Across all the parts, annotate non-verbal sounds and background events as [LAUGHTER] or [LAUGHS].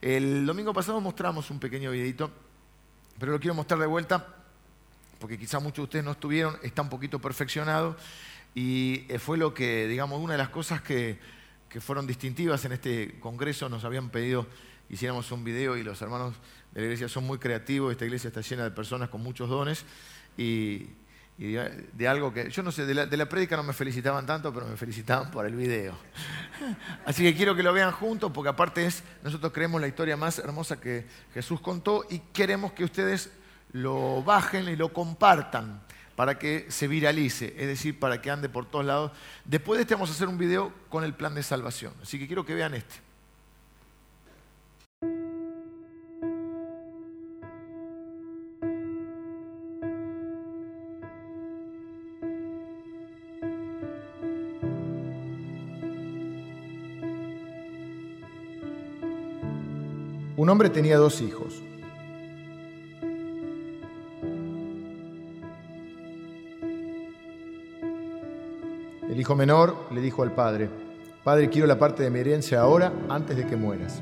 El domingo pasado mostramos un pequeño videito, pero lo quiero mostrar de vuelta porque quizá muchos de ustedes no estuvieron, está un poquito perfeccionado y eh, fue lo que, digamos, una de las cosas que, que fueron distintivas en este congreso, nos habían pedido hiciéramos un video y los hermanos de la iglesia son muy creativos, esta iglesia está llena de personas con muchos dones y, de, algo que, yo no sé, de la, de la prédica no me felicitaban tanto, pero me felicitaban por el video. Así que quiero que lo vean juntos, porque aparte es, nosotros creemos la historia más hermosa que Jesús contó y queremos que ustedes lo bajen y lo compartan para que se viralice, es decir, para que ande por todos lados. Después de este vamos a hacer un video con el plan de salvación. Así que quiero que vean este. Un hombre tenía dos hijos. El hijo menor le dijo al padre, Padre, quiero la parte de mi herencia ahora antes de que mueras.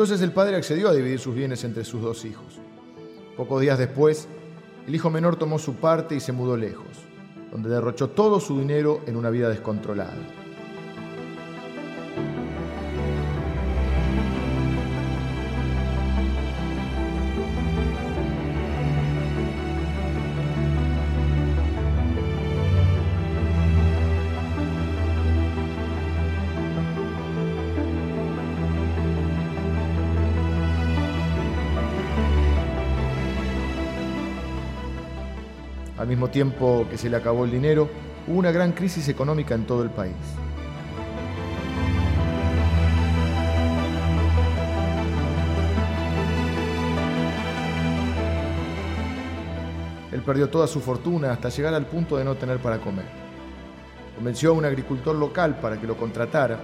Entonces el padre accedió a dividir sus bienes entre sus dos hijos. Pocos días después, el hijo menor tomó su parte y se mudó lejos, donde derrochó todo su dinero en una vida descontrolada. Al mismo tiempo que se le acabó el dinero, hubo una gran crisis económica en todo el país. Él perdió toda su fortuna hasta llegar al punto de no tener para comer. Convenció a un agricultor local para que lo contratara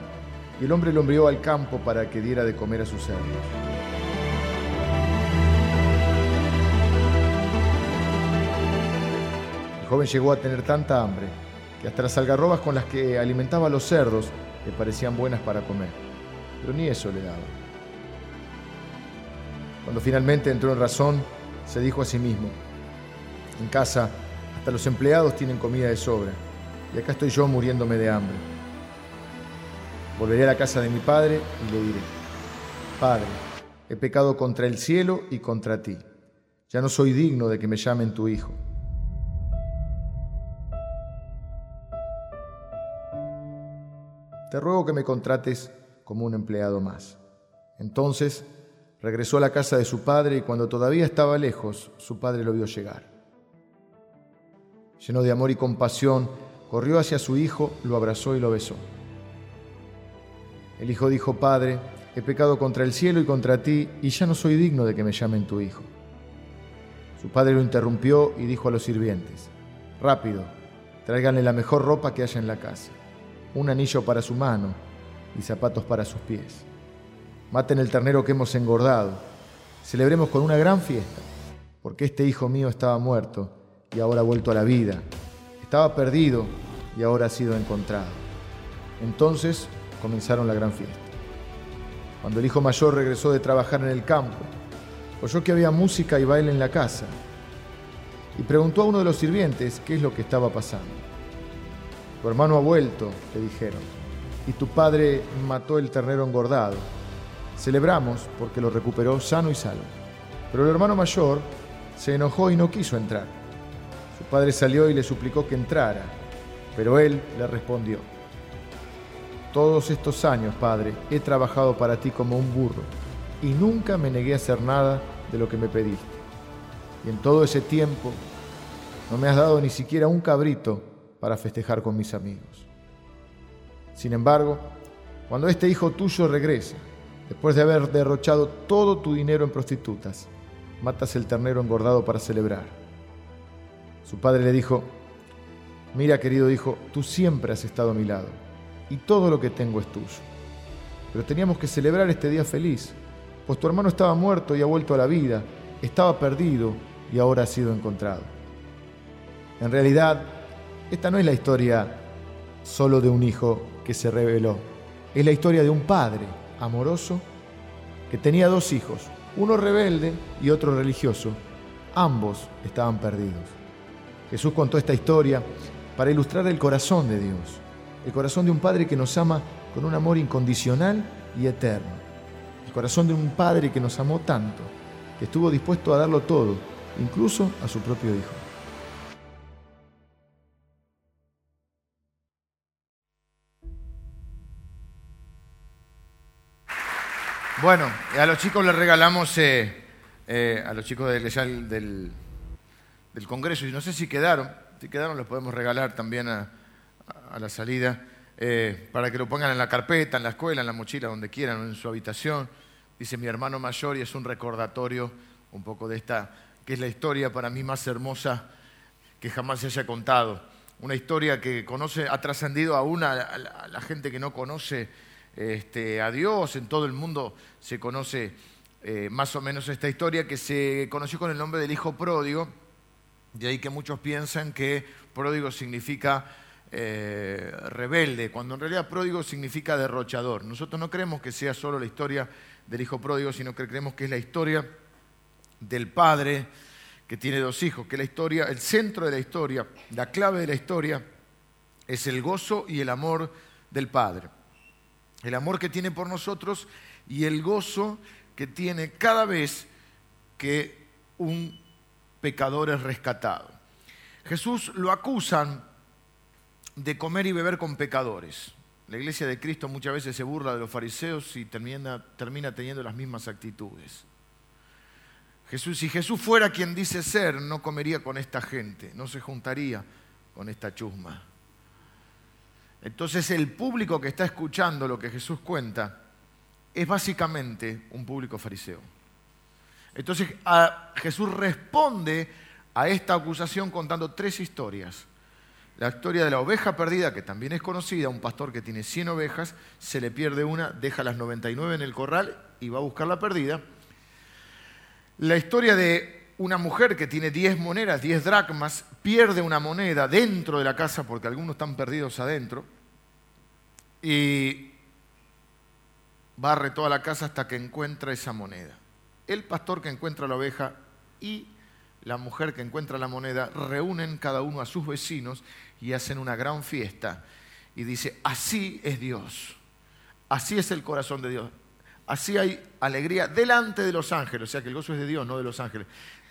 y el hombre lo envió al campo para que diera de comer a sus cerdos. El joven llegó a tener tanta hambre que hasta las algarrobas con las que alimentaba a los cerdos le parecían buenas para comer, pero ni eso le daba. Cuando finalmente entró en razón, se dijo a sí mismo, en casa hasta los empleados tienen comida de sobra y acá estoy yo muriéndome de hambre. Volveré a la casa de mi padre y le diré, Padre, he pecado contra el cielo y contra ti. Ya no soy digno de que me llamen tu hijo. Te ruego que me contrates como un empleado más. Entonces regresó a la casa de su padre y cuando todavía estaba lejos, su padre lo vio llegar. Lleno de amor y compasión, corrió hacia su hijo, lo abrazó y lo besó. El hijo dijo, Padre, he pecado contra el cielo y contra ti, y ya no soy digno de que me llamen tu hijo. Su padre lo interrumpió y dijo a los sirvientes, Rápido, tráiganle la mejor ropa que haya en la casa un anillo para su mano y zapatos para sus pies. Maten el ternero que hemos engordado. Celebremos con una gran fiesta, porque este hijo mío estaba muerto y ahora ha vuelto a la vida. Estaba perdido y ahora ha sido encontrado. Entonces comenzaron la gran fiesta. Cuando el hijo mayor regresó de trabajar en el campo, oyó que había música y baile en la casa y preguntó a uno de los sirvientes qué es lo que estaba pasando. Tu hermano ha vuelto, le dijeron, y tu padre mató el ternero engordado. Celebramos porque lo recuperó sano y salvo. Pero el hermano mayor se enojó y no quiso entrar. Su padre salió y le suplicó que entrara, pero él le respondió, Todos estos años, padre, he trabajado para ti como un burro y nunca me negué a hacer nada de lo que me pediste. Y en todo ese tiempo no me has dado ni siquiera un cabrito para festejar con mis amigos. Sin embargo, cuando este hijo tuyo regresa, después de haber derrochado todo tu dinero en prostitutas, matas el ternero engordado para celebrar. Su padre le dijo, mira querido hijo, tú siempre has estado a mi lado y todo lo que tengo es tuyo. Pero teníamos que celebrar este día feliz, pues tu hermano estaba muerto y ha vuelto a la vida, estaba perdido y ahora ha sido encontrado. En realidad, esta no es la historia solo de un hijo que se reveló, es la historia de un padre amoroso que tenía dos hijos, uno rebelde y otro religioso. Ambos estaban perdidos. Jesús contó esta historia para ilustrar el corazón de Dios, el corazón de un Padre que nos ama con un amor incondicional y eterno, el corazón de un Padre que nos amó tanto, que estuvo dispuesto a darlo todo, incluso a su propio Hijo. Bueno, a los chicos les regalamos, eh, eh, a los chicos del, del, Congreso, y no sé si quedaron, si quedaron los podemos regalar también a, la salida, eh, para que lo pongan en la carpeta, en la escuela, en la mochila, donde quieran, en su habitación. Dice mi hermano mayor y es un recordatorio un poco de esta, que es la historia para mí más hermosa que jamás se haya contado. Una historia que conoce, ha trascendido aún a, la gente que no conoce este, a Dios, en todo el mundo se conoce eh, más o menos esta historia que se conoció con el nombre del Hijo Pródigo de ahí que muchos piensan que pródigo significa eh, rebelde, cuando en realidad pródigo significa derrochador. Nosotros no creemos que sea solo la historia del hijo pródigo, sino que creemos que es la historia del padre que tiene dos hijos, que la historia, el centro de la historia, la clave de la historia es el gozo y el amor del padre. El amor que tiene por nosotros y el gozo que tiene cada vez que un pecador es rescatado. Jesús lo acusan de comer y beber con pecadores. La iglesia de Cristo muchas veces se burla de los fariseos y termina, teniendo las mismas actitudes. Jesús, si Jesús fuera quien dice ser, no comería con esta gente, no se juntaría con esta chusma. Entonces el público que está escuchando lo que Jesús cuenta es básicamente un público fariseo. Entonces Jesús responde a esta acusación contando tres historias. La historia de la oveja perdida, que también es conocida, un pastor que tiene 100 ovejas, se le pierde una, deja las 99 en el corral y va a buscar la perdida. La historia de una mujer que tiene 10 monedas, 10 dracmas, pierde una moneda dentro de la casa porque algunos están perdidos adentro y barre toda la casa hasta que encuentra esa moneda. El pastor que encuentra la oveja y la mujer que encuentra la moneda reúnen cada uno a sus vecinos y hacen una gran fiesta. Y dice, así es Dios, así es el corazón de Dios, así hay alegría delante de los ángeles, o sea que el gozo es de Dios, no de los ángeles,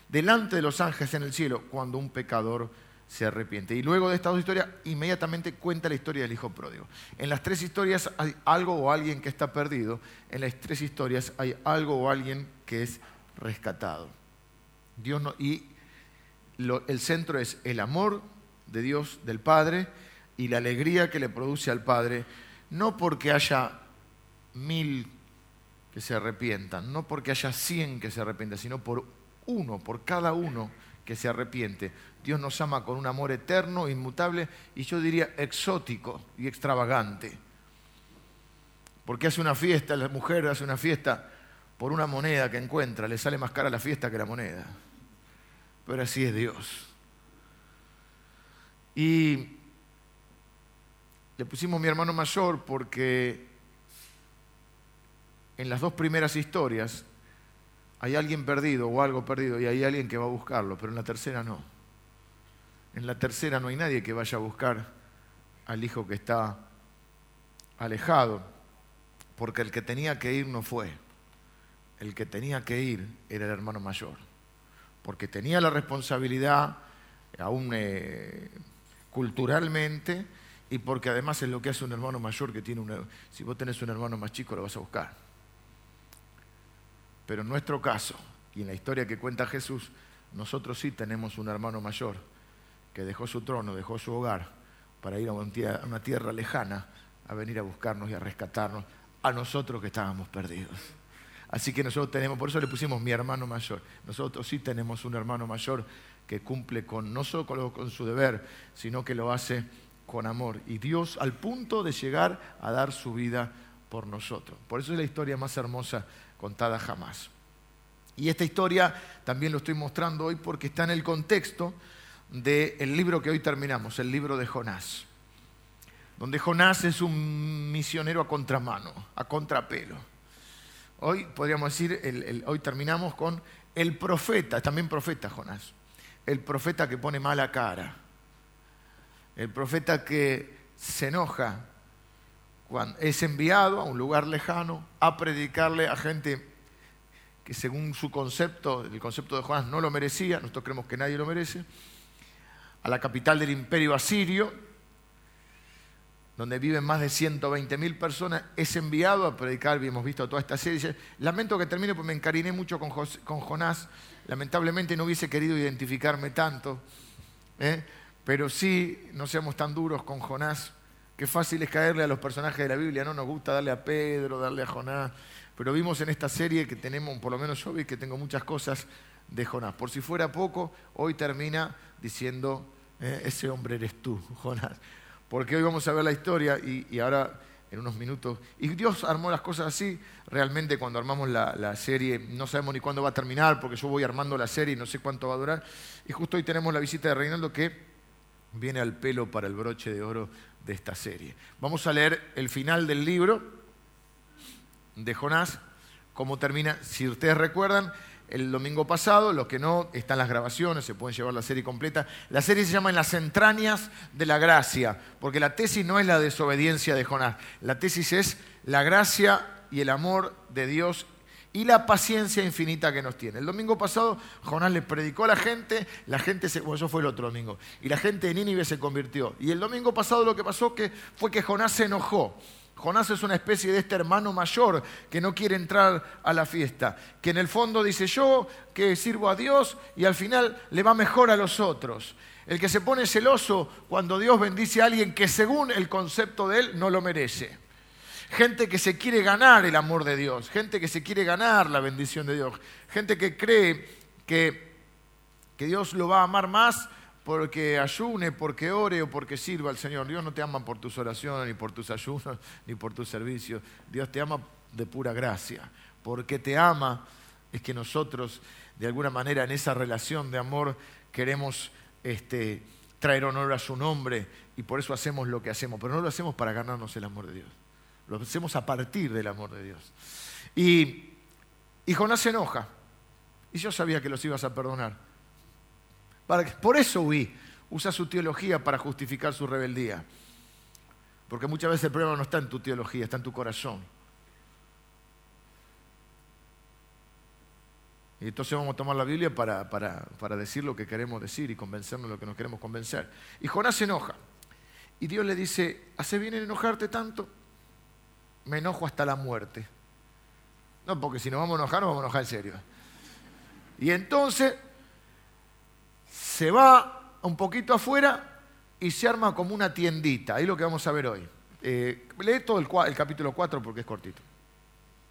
delante de los ángeles en el cielo cuando un pecador se arrepiente. Y luego de estas dos historias, inmediatamente cuenta la historia del hijo pródigo. En las tres historias hay algo o alguien que está perdido, en las tres historias hay algo o alguien que es rescatado. Dios y el centro es el amor de Dios, del Padre, y la alegría que le produce al Padre, no porque haya mil que se arrepientan, no porque haya cien que se arrepientan, sino por uno, por cada uno que se arrepiente. Dios nos ama con un amor eterno, inmutable y yo diría exótico y extravagante. Porque hace una fiesta, la mujer hace una fiesta por una moneda que encuentra, le sale más cara la fiesta que la moneda. Pero así es Dios. Y le pusimos mi hermano mayor porque en las dos primeras historias hay alguien perdido o algo perdido y hay alguien que va a buscarlo, pero en la tercera no. En la tercera no hay nadie que vaya a buscar al hijo que está alejado, porque el que tenía que ir no fue. El que tenía que ir era el hermano mayor, porque tenía la responsabilidad, aún eh, culturalmente, y porque además es lo que hace un hermano mayor que tiene una... Si vos tenés un hermano más chico, lo vas a buscar. Pero en nuestro caso, y en la historia que cuenta Jesús, nosotros sí tenemos un hermano mayor que dejó su trono, dejó su hogar para ir a una tierra lejana a venir a buscarnos y a rescatarnos a nosotros que estábamos perdidos. Así que nosotros tenemos, por eso le pusimos mi hermano mayor. Nosotros sí tenemos un hermano mayor que cumple con, no solo con, su deber, sino que lo hace con amor. Y Dios al punto de llegar a dar su vida por nosotros. Por eso es la historia más hermosa contada jamás. Y esta historia también lo estoy mostrando hoy porque está en el contexto del libro que hoy terminamos, el libro de Jonás, donde Jonás es un misionero a contramano, a contrapelo. Hoy podríamos decir, hoy terminamos con el profeta, también profeta Jonás, el profeta que pone mala cara, el profeta que se enoja es enviado a un lugar lejano a predicarle a gente que según su concepto, el concepto de Jonás, no lo merecía, nosotros creemos que nadie lo merece, a la capital del imperio asirio, donde viven más de 120.000 personas, es enviado a predicar, y hemos visto toda esta serie. Lamento que termine porque me encariné mucho con, Jonás, lamentablemente no hubiese querido identificarme tanto, ¿eh? pero sí, no seamos tan duros con Jonás, qué fácil es caerle a los personajes de la Biblia, no nos gusta darle a Pedro, darle a Jonás, pero vimos en esta serie que tenemos, por lo menos yo vi que tengo muchas cosas de Jonás. Por si fuera poco, hoy termina diciendo, eh, ese hombre eres tú, [LAUGHS] Jonás porque hoy vamos a ver la historia y, ahora en unos minutos. Y Dios armó las cosas así. Realmente cuando armamos la, serie no sabemos ni cuándo va a terminar, porque yo voy armando la serie y no sé cuánto va a durar. Y justo hoy tenemos la visita de Reinaldo que viene al pelo para el broche de oro de esta serie. Vamos a leer el final del libro de Jonás, cómo termina. Si ustedes recuerdan, el domingo pasado, los que no, están las grabaciones, se pueden llevar la serie completa. La serie se llama En las entrañas de la gracia, porque la tesis no es la desobediencia de Jonás, la tesis es la gracia y el amor de Dios y la paciencia infinita que nos tiene. El domingo pasado Jonás le predicó a la gente, la gente se, bueno, eso fue el otro domingo, y la gente de Nínive se convirtió. Y el domingo pasado lo que pasó que, fue que Jonás se enojó. Jonás es una especie de este hermano mayor que no quiere entrar a la fiesta, que en el fondo dice yo que sirvo a Dios y al final le va mejor a los otros. El que se pone celoso cuando Dios bendice a alguien que según el concepto de él no lo merece. Gente que se quiere ganar el amor de Dios, gente que se quiere ganar la bendición de Dios, gente que cree que, que Dios lo va a amar más porque ayune, porque ore o porque sirva al Señor. Dios no te ama por tus oraciones, ni por tus ayunos, ni por tus servicios. Dios te ama de pura gracia. Porque te ama es que nosotros, de alguna manera, en esa relación de amor, queremos este, traer honor a su nombre y por eso hacemos lo que hacemos. Pero no lo hacemos para ganarnos el amor de Dios. Lo hacemos a partir del amor de Dios. Y, y Jonás se enoja. Y yo sabía que los ibas a perdonar por eso huí. Usa su teología para justificar su rebeldía. Porque muchas veces el problema no está en tu teología, está en tu corazón. Y entonces vamos a tomar la Biblia para, para, decir lo que queremos decir y convencernos de lo que nos queremos convencer. Y Jonás se enoja. Y Dios le dice, ¿hace bien en enojarte tanto? Me enojo hasta la muerte. No, porque si nos vamos a enojar, nos vamos a enojar en serio. Y entonces se va un poquito afuera y se arma como una tiendita. Ahí es lo que vamos a ver hoy. Eh, lee todo el, el capítulo 4 porque es cortito.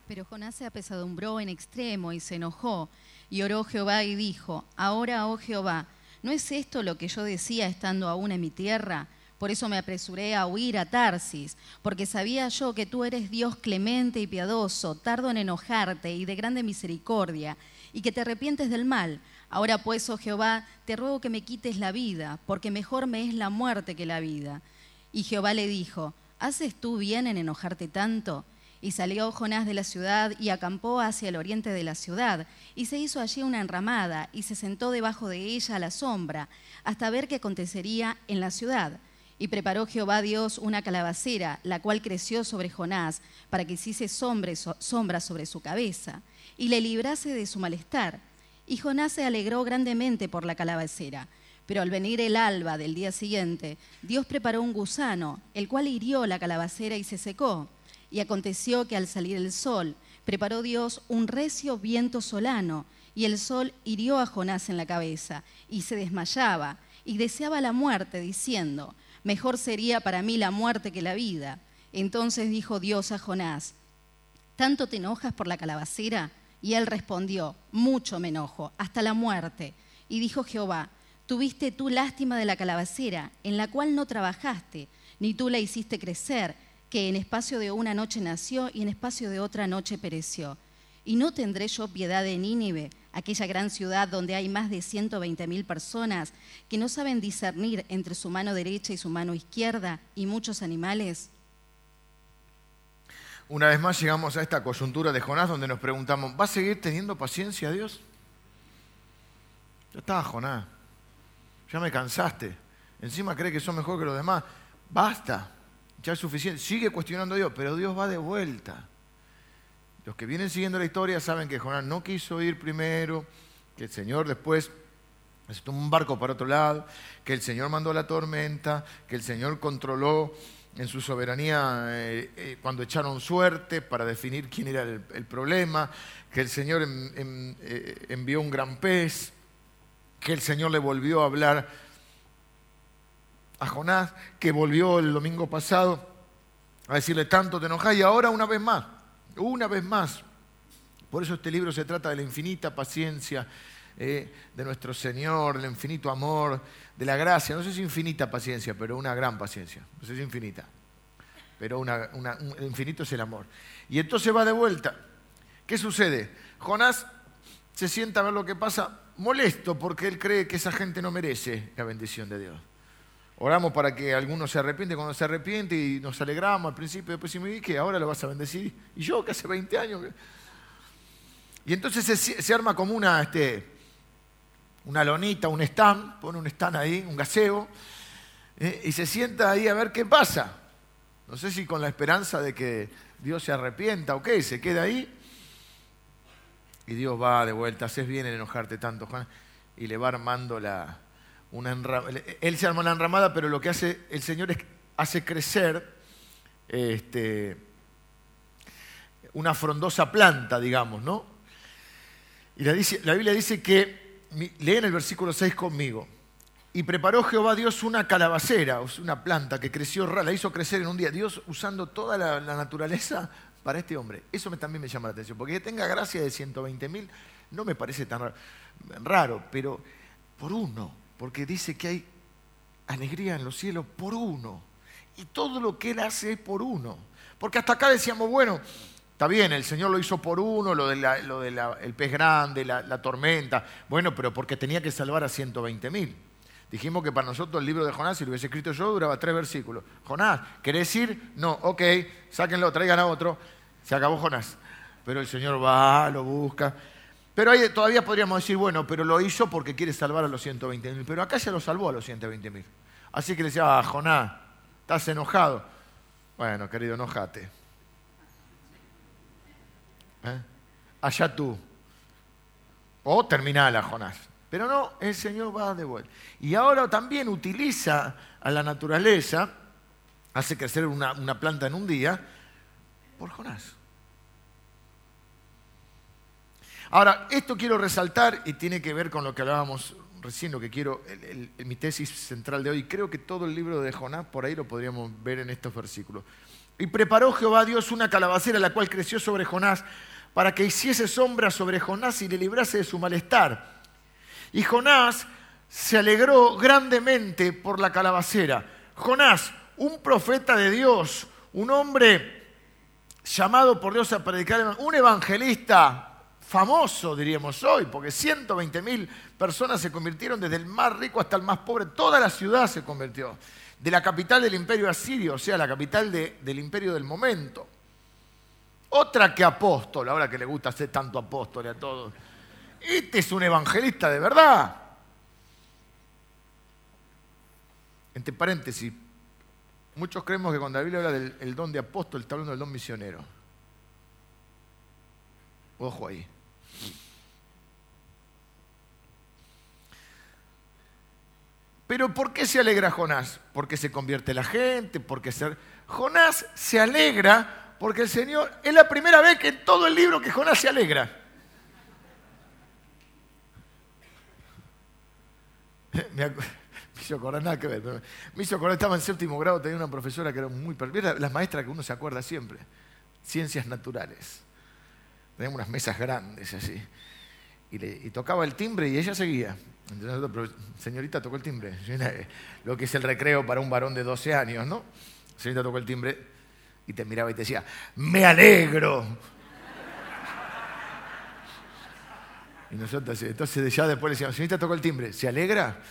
Pero Jonás se apesadumbró en extremo y se enojó. Y oró Jehová y dijo, ahora, oh Jehová, ¿no es esto lo que yo decía estando aún en mi tierra? Por eso me apresuré a huir a Tarsis, porque sabía yo que tú eres Dios clemente y piadoso, tardo en enojarte y de grande misericordia, y que te arrepientes del mal Ahora pues, oh Jehová, te ruego que me quites la vida, porque mejor me es la muerte que la vida. Y Jehová le dijo, ¿haces tú bien en enojarte tanto? Y salió Jonás de la ciudad y acampó hacia el oriente de la ciudad, y se hizo allí una enramada, y se sentó debajo de ella a la sombra, hasta ver qué acontecería en la ciudad. Y preparó Jehová Dios una calabacera, la cual creció sobre Jonás, para que hiciese sombra sobre su cabeza, y le librase de su malestar. Y Jonás se alegró grandemente por la calabacera. Pero al venir el alba del día siguiente, Dios preparó un gusano, el cual hirió la calabacera y se secó. Y aconteció que al salir el sol, preparó Dios un recio viento solano, y el sol hirió a Jonás en la cabeza, y se desmayaba, y deseaba la muerte, diciendo, mejor sería para mí la muerte que la vida. Entonces dijo Dios a Jonás, ¿tanto te enojas por la calabacera? Y él respondió, mucho me enojo, hasta la muerte. Y dijo Jehová, Tuviste tú lástima de la calabacera, en la cual no trabajaste, ni tú la hiciste crecer, que en espacio de una noche nació y en espacio de otra noche pereció. Y no tendré yo piedad de Nínive, aquella gran ciudad donde hay más de 120 mil personas que no saben discernir entre su mano derecha y su mano izquierda y muchos animales. Una vez más llegamos a esta coyuntura de Jonás donde nos preguntamos, ¿va a seguir teniendo paciencia Dios? Ya está, Jonás. Ya me cansaste. Encima cree que son mejor que los demás. Basta. Ya es suficiente. Sigue cuestionando a Dios, pero Dios va de vuelta. Los que vienen siguiendo la historia saben que Jonás no quiso ir primero, que el Señor después se tomó un barco para otro lado, que el Señor mandó la tormenta, que el Señor controló en su soberanía eh, eh, cuando echaron suerte para definir quién era el, problema, que el Señor eh, envió un gran pez, que el Señor le volvió a hablar a Jonás, que volvió el domingo pasado a decirle tanto te enojas y ahora una vez más, una vez más. Por eso este libro se trata de la infinita paciencia de nuestro Señor, del infinito amor, de la gracia. No sé si infinita paciencia, pero una gran paciencia. No sé si infinita. Pero un infinito es el amor. Y entonces va de vuelta. ¿Qué sucede? Jonás se sienta a ver lo que pasa molesto porque él cree que esa gente no merece la bendición de Dios. Oramos para que alguno se arrepiente cuando se arrepiente y nos alegramos al principio, después si me que ahora lo vas a bendecir. Y yo, que hace 20 años. Y entonces se, se arma como una, este, una lonita, un stand, pone un stand ahí, un gaseo, eh, y se sienta ahí a ver qué pasa. No sé si con la esperanza de que Dios se arrepienta o qué, se queda ahí. Y Dios va de vuelta, haces bien en enojarte tanto, Juan, y le va armando la, Él se arma la enramada, pero lo que hace el Señor es hace crecer este, una frondosa planta, digamos, ¿no? Y la Biblia dice que leen el versículo 6 conmigo. Y preparó Jehová Dios una calabacera, una planta que creció, la hizo crecer en un día. Dios usando toda la, naturaleza para este hombre. Eso también me llama la atención, porque que tenga gracia de 120 mil no me parece tan raro, pero por uno, porque dice que hay alegría en los cielos por uno. Y todo lo que Él hace es por uno. Porque hasta acá decíamos, bueno, Está bien, el Señor lo hizo por uno, lo del de pez grande, la, tormenta. Bueno, pero porque tenía que salvar a 120 mil. Dijimos que para nosotros el libro de Jonás, si lo hubiese escrito yo, duraba tres versículos. Jonás, ¿querés ir? No, ok, sáquenlo, traigan a otro. Se acabó Jonás. Pero el Señor va, lo busca. Pero ahí todavía podríamos decir, bueno, pero lo hizo porque quiere salvar a los 120 mil. Pero acá se lo salvó a los 120 mil. Así que le decía, ah, Jonás, ¿estás enojado? Bueno, querido, enojate. ¿Eh? Allá tú. O terminala, Jonás. Pero no, el Señor va de vuelta. Y ahora también utiliza a la naturaleza, hace crecer una, una planta en un día, por Jonás. Ahora, esto quiero resaltar y tiene que ver con lo que hablábamos recién, lo que quiero, mi tesis central de hoy. Creo que todo el libro de Jonás, por ahí lo podríamos ver en estos versículos. Y preparó Jehová Dios una calabacera, la cual creció sobre Jonás para que hiciese sombra sobre Jonás y le librase de su malestar. Y Jonás se alegró grandemente por la calabacera. Jonás, un profeta de Dios, un hombre llamado por Dios a predicar, un evangelista famoso, diríamos hoy, porque 120 mil personas se convirtieron desde el más rico hasta el más pobre, toda la ciudad se convirtió, de la capital del imperio asirio, o sea, la capital del imperio del momento. Otra que apóstol, ahora que le gusta ser tanto apóstol a todos. Este es un evangelista de verdad. Entre paréntesis, muchos creemos que cuando la Biblia habla del don de apóstol, está hablando del don misionero. Ojo ahí. Pero ¿por qué se alegra Jonás? Porque se convierte la gente, porque se... Jonás se alegra porque el Señor es la primera vez que en todo el libro que Jonás se alegra. [LAUGHS] Me, hizo acordar nada que ver. Me hizo acordar, estaba en séptimo grado, tenía una profesora que era muy... Las maestras que uno se acuerda siempre. Ciencias naturales. Teníamos unas mesas grandes así. Y tocaba el timbre y ella seguía. Señorita tocó el timbre. [LAUGHS] Lo que es el recreo para un varón de 12 años, ¿no? Señorita tocó el timbre y te miraba y te decía, me alegro. [LAUGHS] Y nosotros, entonces ya después le decíamos, señorita tocó el timbre, ¿se alegra? [LAUGHS]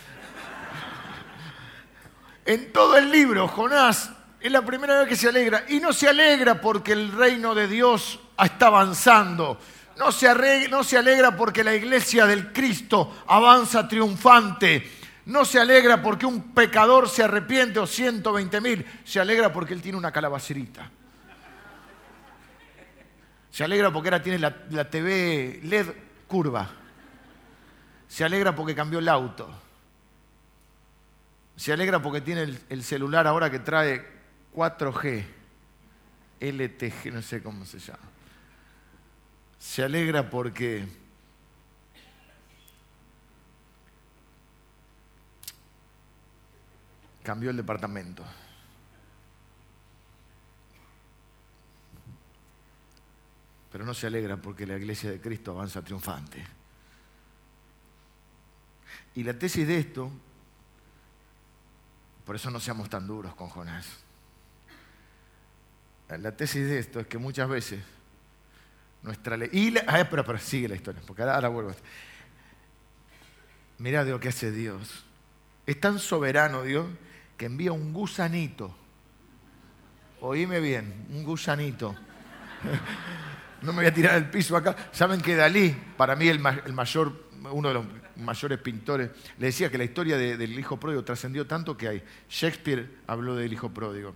En todo el libro, Jonás es la primera vez que se alegra. Y no se alegra porque el reino de Dios está avanzando. No se, alegra, porque la iglesia del Cristo avanza triunfante. No se alegra porque un pecador se arrepiente o 120 mil. Se alegra porque él tiene una calabacerita. Se alegra porque ahora tiene la, TV LED curva. Se alegra porque cambió el auto. Se alegra porque tiene el celular ahora que trae 4G, LTG, no sé cómo se llama. Se alegra porque cambió el departamento. Pero no se alegra porque la iglesia de Cristo avanza triunfante. Y la tesis de esto, por eso no seamos tan duros con Jonás la tesis de esto es que muchas veces nuestra ley. Y ah, pero, sigue la historia, porque ahora, vuelvo. Mira de lo que hace Dios. Es tan soberano Dios que envía un gusanito. Oíme bien, un gusanito. no me voy a tirar al piso acá. Saben que Dalí, para mí el, mayor, uno de los mayores pintores, le decía que la historia del hijo pródigo trascendió tanto que hay. Shakespeare habló del hijo pródigo.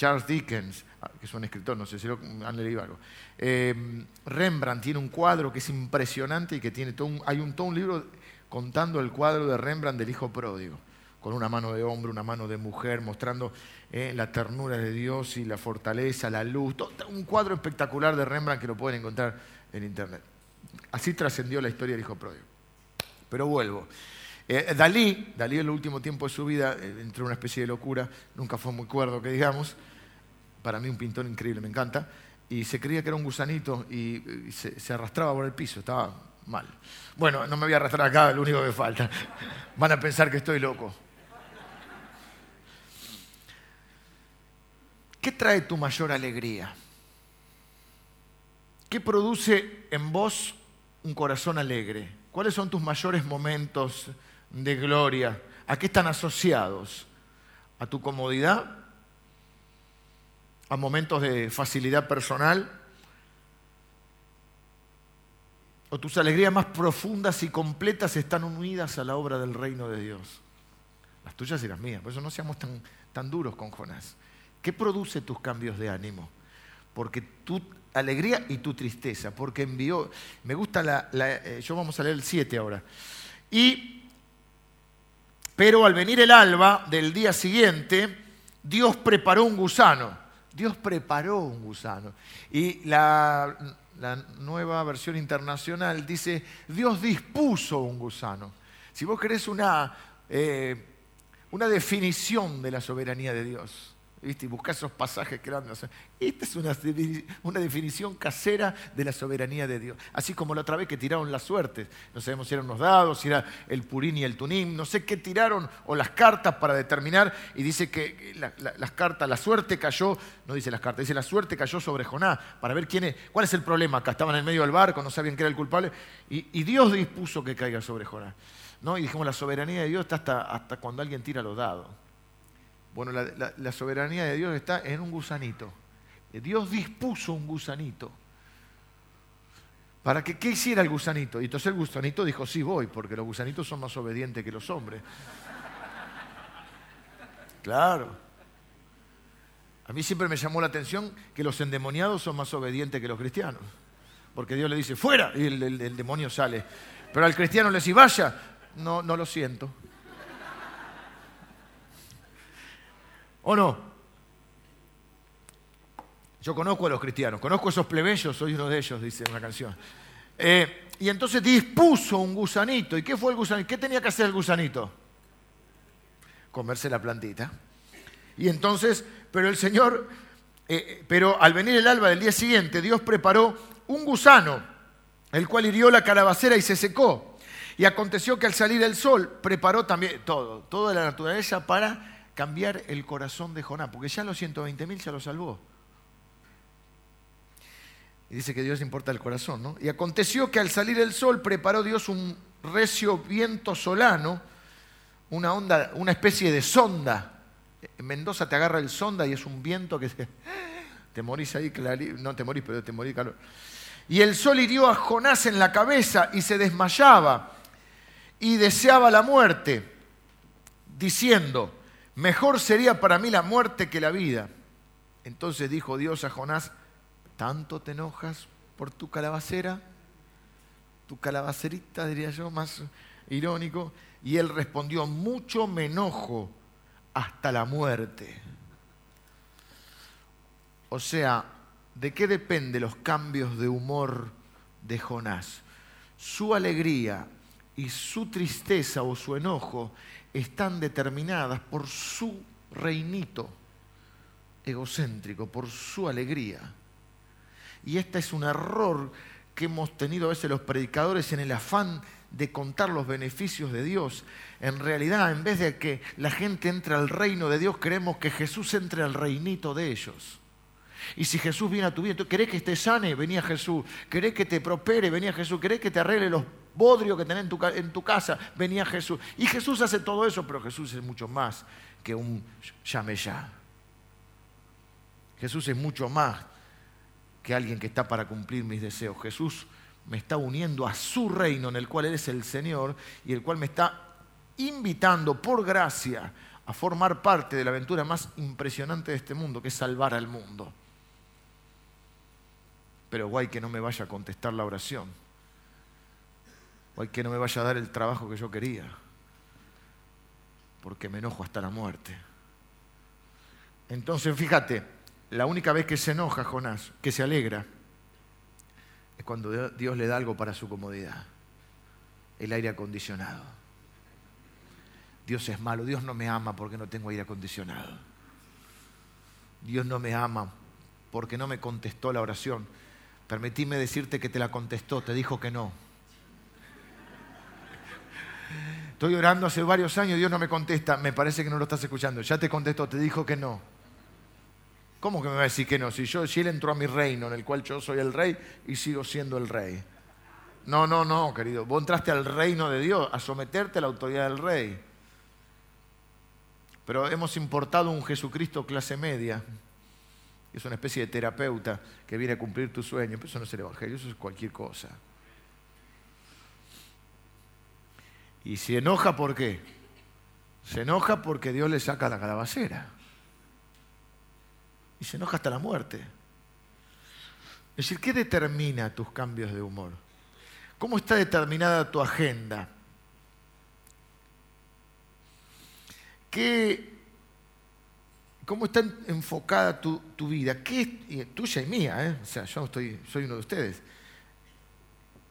Charles Dickens, ah, que es un escritor, no sé si lo han leído algo. Eh, Rembrandt tiene un cuadro que es impresionante y que tiene todo un, hay un, todo un libro contando el cuadro de Rembrandt del hijo pródigo, con una mano de hombre, una mano de mujer, mostrando eh, la ternura de Dios y la fortaleza, la luz. un cuadro espectacular de Rembrandt que lo pueden encontrar en internet. Así trascendió la historia del hijo pródigo. Pero vuelvo. Eh, Dalí, Dalí en el último tiempo de su vida entró en una especie de locura, nunca fue muy cuerdo, que digamos, para mí un pintor increíble, me encanta, y se creía que era un gusanito y, se, arrastraba por el piso, estaba mal. Bueno, no me voy a arrastrar acá, lo único que falta. [LAUGHS] Van a pensar que estoy loco. ¿Qué trae tu mayor alegría? ¿Qué produce en vos un corazón alegre? ¿Cuáles son tus mayores momentos de gloria? ¿A qué están asociados? ¿A tu comodidad? A momentos de facilidad personal, o tus alegrías más profundas y completas están unidas a la obra del reino de Dios. Las tuyas y las mías. Por eso no seamos tan, tan duros con Jonás. ¿Qué produce tus cambios de ánimo? Porque tu alegría y tu tristeza. Porque envió. Me gusta la. Eh, yo vamos a leer el 7 ahora. Y. Pero al venir el alba del día siguiente, Dios preparó un gusano Dios preparó un gusano. Y la, nueva versión internacional dice, Dios dispuso un gusano. Si vos querés una, eh, una definición de la soberanía de Dios, ¿viste? y buscar esos pasajes que eran... Esta es una, definición casera de la soberanía de Dios. Así como la otra vez que tiraron las suertes. No sabemos si eran los dados, si era el purín y el tunín, no sé qué tiraron, o las cartas para determinar. Y dice que las cartas, la suerte cayó, no dice las cartas, dice la suerte cayó sobre Jonás, para ver quién es, cuál es el problema. Acá estaban en medio del barco, no sabían quién era el culpable, y, Dios dispuso que caiga sobre Jonás. ¿no? Y dijimos, la soberanía de Dios está hasta cuando alguien tira los dados. Bueno, la, soberanía de Dios está en un gusanito. Dios dispuso un gusanito. ¿Para que qué hiciera el gusanito? Y entonces el gusanito dijo, sí voy, porque los gusanitos son más obedientes que los hombres. Claro. A mí siempre me llamó la atención que los endemoniados son más obedientes que los cristianos. Porque Dios le dice, fuera, y el, el demonio sale. Pero al cristiano le dice, vaya, no, no lo siento. ¿O no? Yo conozco a los cristianos, conozco a esos plebeyos, soy uno de ellos, dice una canción. Eh, y entonces dispuso un gusanito. ¿Y qué fue el gusanito? ¿Qué tenía que hacer el gusanito? Comerse la plantita. Y entonces, pero el Señor, eh, pero al venir el alba del día siguiente, Dios preparó un gusano, el cual hirió la calabacera y se secó. Y aconteció que al salir el sol preparó también todo, toda la naturaleza para cambiar el corazón de Jonás, porque ya los 120.000 ya lo salvó. Y dice que Dios importa el corazón, ¿no? Y aconteció que al salir el sol preparó Dios un recio viento solano, una onda, una especie de sonda. En Mendoza te agarra el sonda y es un viento que te morís ahí, no te morís, pero te morís calor. Y el sol hirió a Jonás en la cabeza y se desmayaba y deseaba la muerte, diciendo, mejor sería para mí la muerte que la vida. Entonces dijo Dios a Jonás, ¿Tanto te enojas por tu calabacera? Tu calabacerita, diría yo, más irónico. Y él respondió, mucho me enojo hasta la muerte. O sea, ¿de qué depende los cambios de humor de Jonás? Su alegría y su tristeza o su enojo están determinadas por su reinito egocéntrico, por su alegría. Y este es un error que hemos tenido a veces los predicadores en el afán de contar los beneficios de Dios. En realidad, en vez de que la gente entre al reino de Dios, queremos que Jesús entre al reinito de ellos. Y si Jesús viene a tu vida, ¿querés que te sane? Venía Jesús. ¿Querés que te prospere? Venía Jesús. ¿Querés que te arregle los bodrios que tenés en tu, en tu casa? Venía Jesús. Y Jesús hace todo eso, pero Jesús es mucho más que un llame ya. Jesús es mucho más que alguien que está para cumplir mis deseos. Jesús me está uniendo a su reino en el cual Él es el Señor y el cual me está invitando por gracia a formar parte de la aventura más impresionante de este mundo, que es salvar al mundo. Pero guay que no me vaya a contestar la oración. Guay que no me vaya a dar el trabajo que yo quería. Porque me enojo hasta la muerte. Entonces, fíjate, la única vez que se enoja Jonás, que se alegra, es cuando Dios le da algo para su comodidad. El aire acondicionado. Dios es malo, Dios no me ama porque no tengo aire acondicionado. Dios no me ama porque no me contestó la oración. Permitíme decirte que te la contestó, te dijo que no. Estoy orando hace varios años, Dios no me contesta, me parece que no lo estás escuchando. Ya te contestó, te dijo que no. ¿Cómo que me va a decir que no? Si, yo, si él entró a mi reino, en el cual yo soy el rey y sigo siendo el rey. No, no, no, querido. Vos entraste al reino de Dios, a someterte a la autoridad del rey. Pero hemos importado un Jesucristo clase media, es una especie de terapeuta que viene a cumplir tu sueño. Pero eso no es el Evangelio, eso es cualquier cosa. Y se enoja, ¿por qué? Se enoja porque Dios le saca la calabacera y se enoja hasta la muerte. Es decir, ¿qué determina tus cambios de humor? ¿Cómo está determinada tu agenda? ¿Qué, ¿Cómo está enfocada tu, vida? ¿Qué, tuya y mía, ¿eh? o sea, yo estoy, soy uno de ustedes.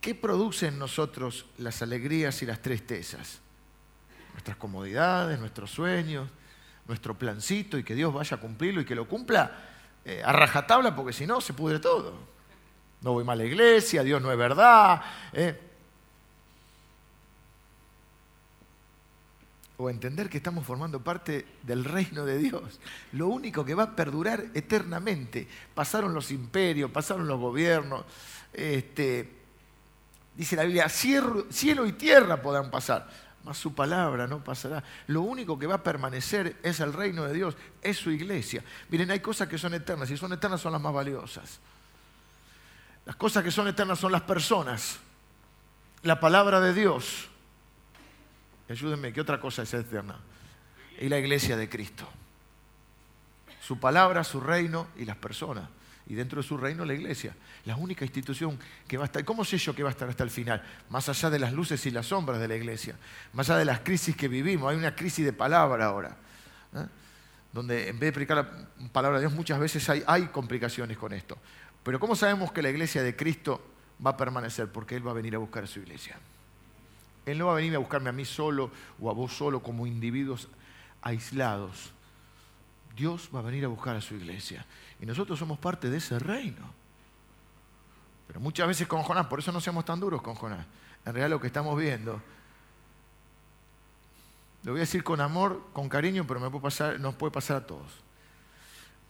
¿Qué produce en nosotros las alegrías y las tristezas? Nuestras comodidades, nuestros sueños, nuestro plancito y que Dios vaya a cumplirlo y que lo cumpla eh, a rajatabla porque si no se pudre todo. No voy mal a la iglesia, Dios no es verdad. Eh. O entender que estamos formando parte del reino de Dios. Lo único que va a perdurar eternamente. Pasaron los imperios, pasaron los gobiernos. Este, dice la Biblia, cielo y tierra podrán pasar más su palabra no pasará. Lo único que va a permanecer es el reino de Dios, es su iglesia. Miren, hay cosas que son eternas y son eternas son las más valiosas. Las cosas que son eternas son las personas, la palabra de Dios. Ayúdenme, ¿qué otra cosa es eterna? Y la iglesia de Cristo. Su palabra, su reino y las personas y dentro de su reino la iglesia. La única institución que va a estar. ¿Cómo sé yo que va a estar hasta el final? Más allá de las luces y las sombras de la iglesia, más allá de las crisis que vivimos, hay una crisis de palabra ahora. ¿eh? Donde en vez de predicar la palabra de Dios, muchas veces hay, hay complicaciones con esto. Pero ¿cómo sabemos que la iglesia de Cristo va a permanecer? Porque Él va a venir a buscar a su iglesia. Él no va a venir a buscarme a mí solo o a vos solo como individuos aislados. Dios va a venir a buscar a su iglesia. Y nosotros somos parte de ese reino. Pero muchas veces con Jonás, por eso no seamos tan duros con Jonás. En realidad lo que estamos viendo lo voy a decir con amor, con cariño, pero me puede pasar, nos puede pasar a todos.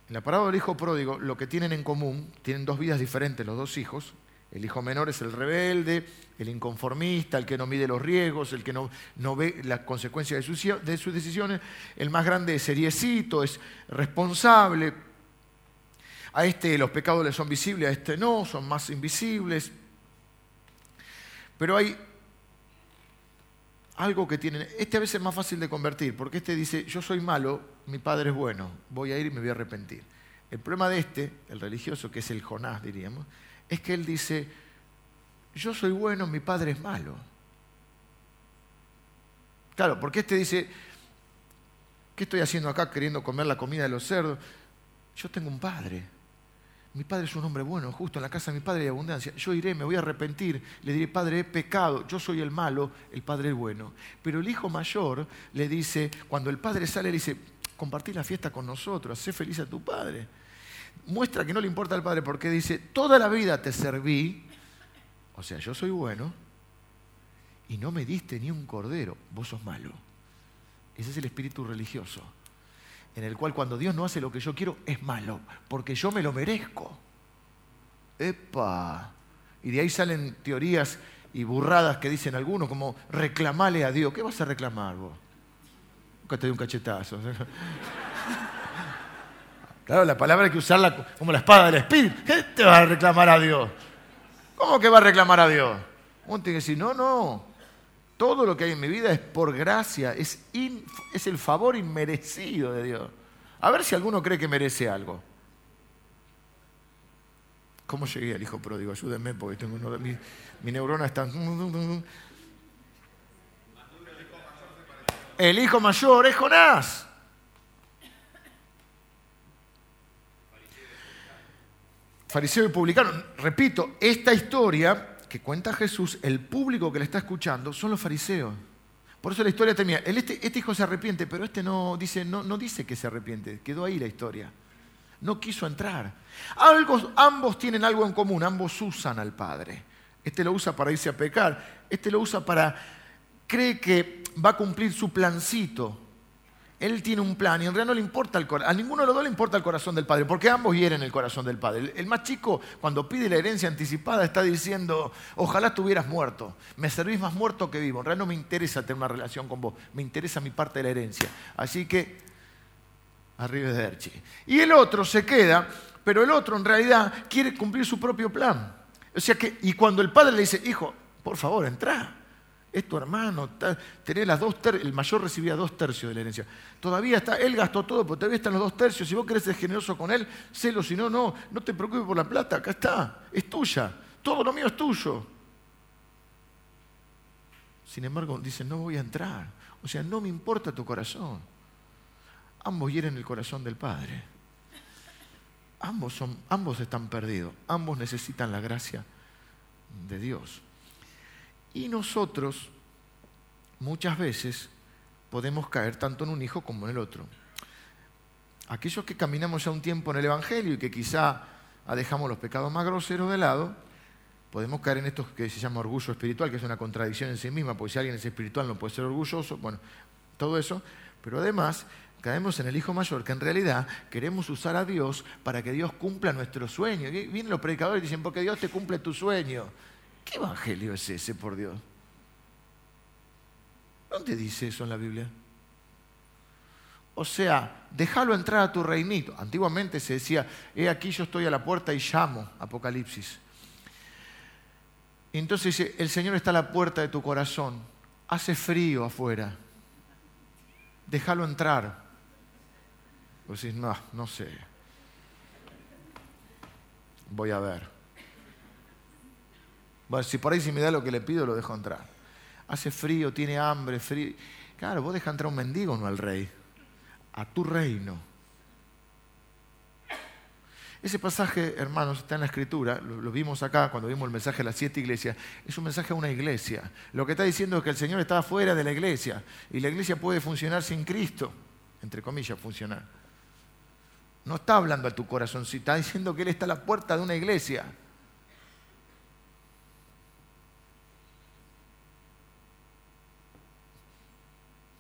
En la parábola del hijo pródigo, lo que tienen en común, tienen dos vidas diferentes los dos hijos. El hijo menor es el rebelde, el inconformista, el que no mide los riesgos, el que no, ve las consecuencias de sus, de sus decisiones. El más grande es seriecito, es responsable. A este los pecados le son visibles, a este no, son más invisibles. Pero hay algo que tienen. Este a veces es más fácil de convertir, porque este dice, yo soy malo, mi padre es bueno, voy a ir y me voy a arrepentir. El problema de este, el religioso, que es el Jonás, diríamos, es que él dice, yo soy bueno, mi padre es malo. Claro, porque este dice, ¿qué estoy haciendo acá queriendo comer la comida de los cerdos? Yo tengo un padre. Mi padre es un hombre bueno, justo en la casa de mi padre hay abundancia. Yo iré, me voy a arrepentir, le diré, padre, he pecado, yo soy el malo, el padre es bueno. Pero el hijo mayor le dice, cuando el padre sale, le dice, compartí la fiesta con nosotros, sé feliz a tu padre. Muestra que no le importa al padre porque dice, toda la vida te serví, o sea, yo soy bueno, y no me diste ni un cordero, vos sos malo. Ese es el espíritu religioso en el cual cuando Dios no hace lo que yo quiero es malo, porque yo me lo merezco. ¡Epa! Y de ahí salen teorías y burradas que dicen algunos, como reclamale a Dios. ¿Qué vas a reclamar vos? Nunca te doy un cachetazo. [LAUGHS] Claro, la palabra hay que usarla como la espada del Espíritu. ¿Qué te va a reclamar a Dios? ¿Cómo que va a reclamar a Dios? Uno tiene que decir, no, no, todo lo que hay en mi vida es por gracia, es, el favor inmerecido de Dios. A ver si alguno cree que merece algo. ¿Cómo llegué al hijo pródigo? Ayúdenme porque tengo uno mis, mi neurona está... El hijo mayor es Jonás. Fariseo y publicano. Repito, esta historia que cuenta Jesús, el público que le está escuchando son los fariseos. Por eso la historia termina. Este, este, hijo se arrepiente, pero este no dice, no, no dice que se arrepiente. Quedó ahí la historia. No quiso entrar. ambos tienen algo en común, ambos usan al Padre. Este lo usa para irse a pecar, este lo usa para, cree que va a cumplir su plancito, él tiene un plan y en realidad no le importa el corazón. A ninguno de los dos le importa el corazón del padre, porque ambos hieren el corazón del padre. El más chico, cuando pide la herencia anticipada, está diciendo: Ojalá estuvieras muerto. Me servís más muerto que vivo. En realidad no me interesa tener una relación con vos. Me interesa mi parte de la herencia. Así que, arriba de Erchi. Y el otro se queda, pero el otro en realidad quiere cumplir su propio plan. O sea que, y cuando el padre le dice: Hijo, por favor, entra es tu hermano, tenés las dos el mayor recibía dos tercios de la herencia. Todavía está, él gastó todo, pero todavía están los dos tercios. Si vos querés ser generoso con él, sélo, si no, no, no te preocupes por la plata, acá está, es tuya, todo lo mío es tuyo. Sin embargo, dice, no voy a entrar. O sea, no me importa tu corazón. Ambos hieren el corazón del Padre. Ambos, son, ambos están perdidos. Ambos necesitan la gracia de Dios. Y nosotros muchas veces podemos caer tanto en un hijo como en el otro. Aquellos que caminamos ya un tiempo en el Evangelio y que quizá dejamos los pecados más groseros de lado, podemos caer en esto que se llama orgullo espiritual, que es una contradicción en sí misma, porque si alguien es espiritual no puede ser orgulloso, bueno, todo eso, pero además caemos en el hijo mayor, que en realidad queremos usar a Dios para que Dios cumpla nuestro sueño. Y vienen los predicadores y dicen, porque Dios te cumple tu sueño. ¿Qué evangelio es ese, por Dios? ¿Dónde dice eso en la Biblia? O sea, déjalo entrar a tu reinito. Antiguamente se decía, he aquí yo estoy a la puerta y llamo, Apocalipsis. entonces dice, el Señor está a la puerta de tu corazón. Hace frío afuera. Déjalo entrar. Vos decís, no, no sé. Voy a ver. Bueno, si por ahí si me da lo que le pido, lo dejo entrar. Hace frío, tiene hambre, frío. Claro, vos dejas entrar un mendigo, no al rey. A tu reino. Ese pasaje, hermanos, está en la escritura, lo, vimos acá cuando vimos el mensaje de las siete iglesias, es un mensaje a una iglesia. Lo que está diciendo es que el Señor está fuera de la iglesia y la iglesia puede funcionar sin Cristo, entre comillas, funcionar. No está hablando a tu corazón, está diciendo que Él está a la puerta de una iglesia.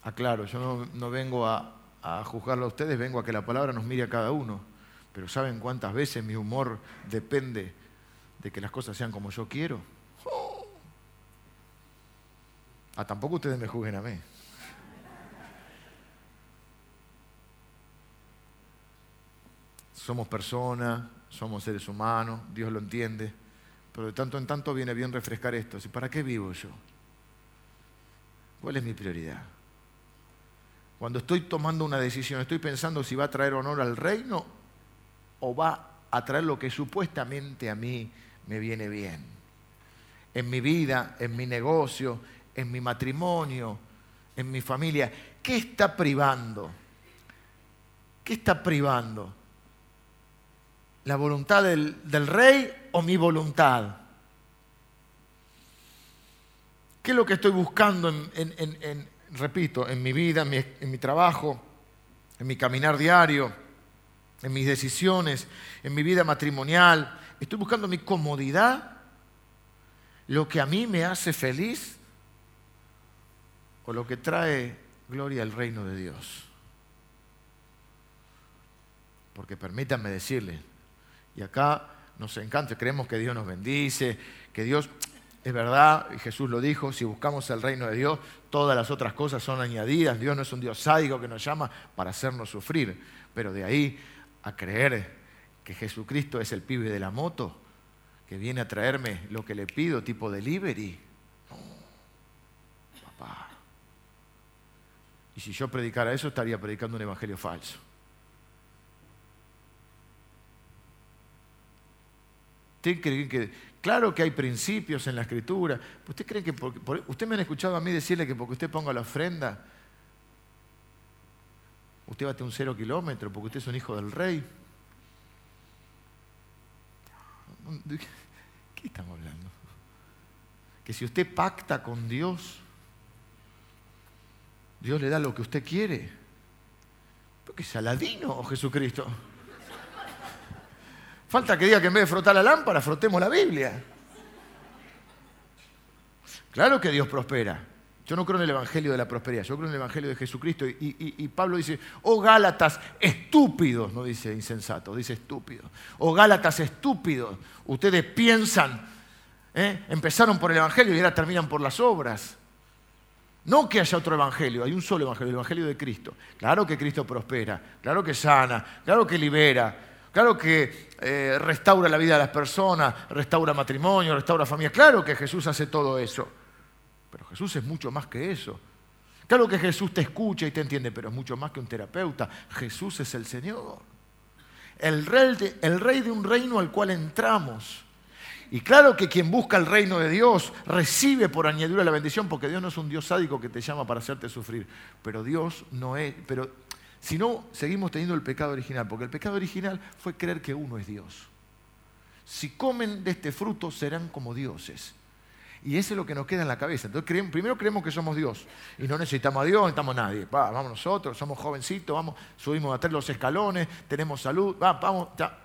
Aclaro, yo no, vengo a, a juzgarlo a ustedes, vengo a que la palabra nos mire a cada uno. Pero ¿saben cuántas veces mi humor depende de que las cosas sean como yo quiero? Ah, tampoco ustedes me juzguen a mí. Somos personas, somos seres humanos, Dios lo entiende, pero de tanto en tanto viene bien refrescar esto. ¿Para qué vivo yo? ¿Cuál es mi prioridad? Cuando estoy tomando una decisión, estoy pensando si va a traer honor al reino o va a traer lo que supuestamente a mí me viene bien. En mi vida, en mi negocio, en mi matrimonio, en mi familia. ¿Qué está privando? ¿Qué está privando? ¿La voluntad del, rey o mi voluntad? ¿Qué es lo que estoy buscando en, repito, en mi vida, en mi, trabajo, en mi caminar diario, en mis decisiones, en mi vida matrimonial? ¿Estoy buscando mi comodidad? ¿Lo que a mí me hace feliz? ¿O lo que trae gloria al reino de Dios? Porque permítanme decirles, y acá nos encanta, creemos que Dios nos bendice, que Dios, es verdad, y Jesús lo dijo, si buscamos el reino de Dios, todas las otras cosas son añadidas. Dios no es un Dios sádico que nos llama para hacernos sufrir, pero de ahí a creer que Jesucristo es el pibe de la moto, que viene a traerme lo que le pido, tipo delivery. No, papá. Y si yo predicara eso, estaría predicando un evangelio falso. ¿Usted cree que, claro que hay principios en la escritura, ¿usted cree que, usted me han escuchado a mí decirle que porque usted ponga la ofrenda, usted bate un cero kilómetro, porque usted es un hijo del rey? ¿Qué estamos hablando? Que si usted pacta con Dios, Dios le da lo que usted quiere. Porque es Aladino o Jesucristo. Falta que diga que en vez de frotar la lámpara, frotemos la Biblia. Claro que Dios prospera. Yo no creo en el Evangelio de la prosperidad, yo creo en el Evangelio de Jesucristo. Y, Pablo dice, oh Gálatas estúpidos, no dice insensato, dice estúpidos. Oh Gálatas estúpidos, ustedes piensan, ¿eh? empezaron por el Evangelio y ahora terminan por las obras. No que haya otro evangelio, hay un solo evangelio, el evangelio de Cristo. Claro que Cristo prospera, claro que sana, claro que libera, Claro que eh, restaura la vida de las personas, restaura matrimonio, restaura familia. Claro que Jesús hace todo eso. Pero Jesús es mucho más que eso. Claro que Jesús te escucha y te entiende, pero es mucho más que un terapeuta. Jesús es el Señor. El rey, de, el rey de un reino al cual entramos. Y claro que quien busca el reino de Dios recibe por añadidura la bendición, porque Dios no es un Dios sádico que te llama para hacerte sufrir. Pero Dios no es, pero si no, seguimos teniendo el pecado original, porque el pecado original fue creer que uno es Dios. Si comen de este fruto serán como dioses. Y eso es lo que nos queda en la cabeza. Entonces, primero creemos que somos Dios y no necesitamos a Dios, necesitamos a nadie. vamos nosotros, somos jovencitos, vamos, subimos a tres los escalones, tenemos salud, vamos, ya.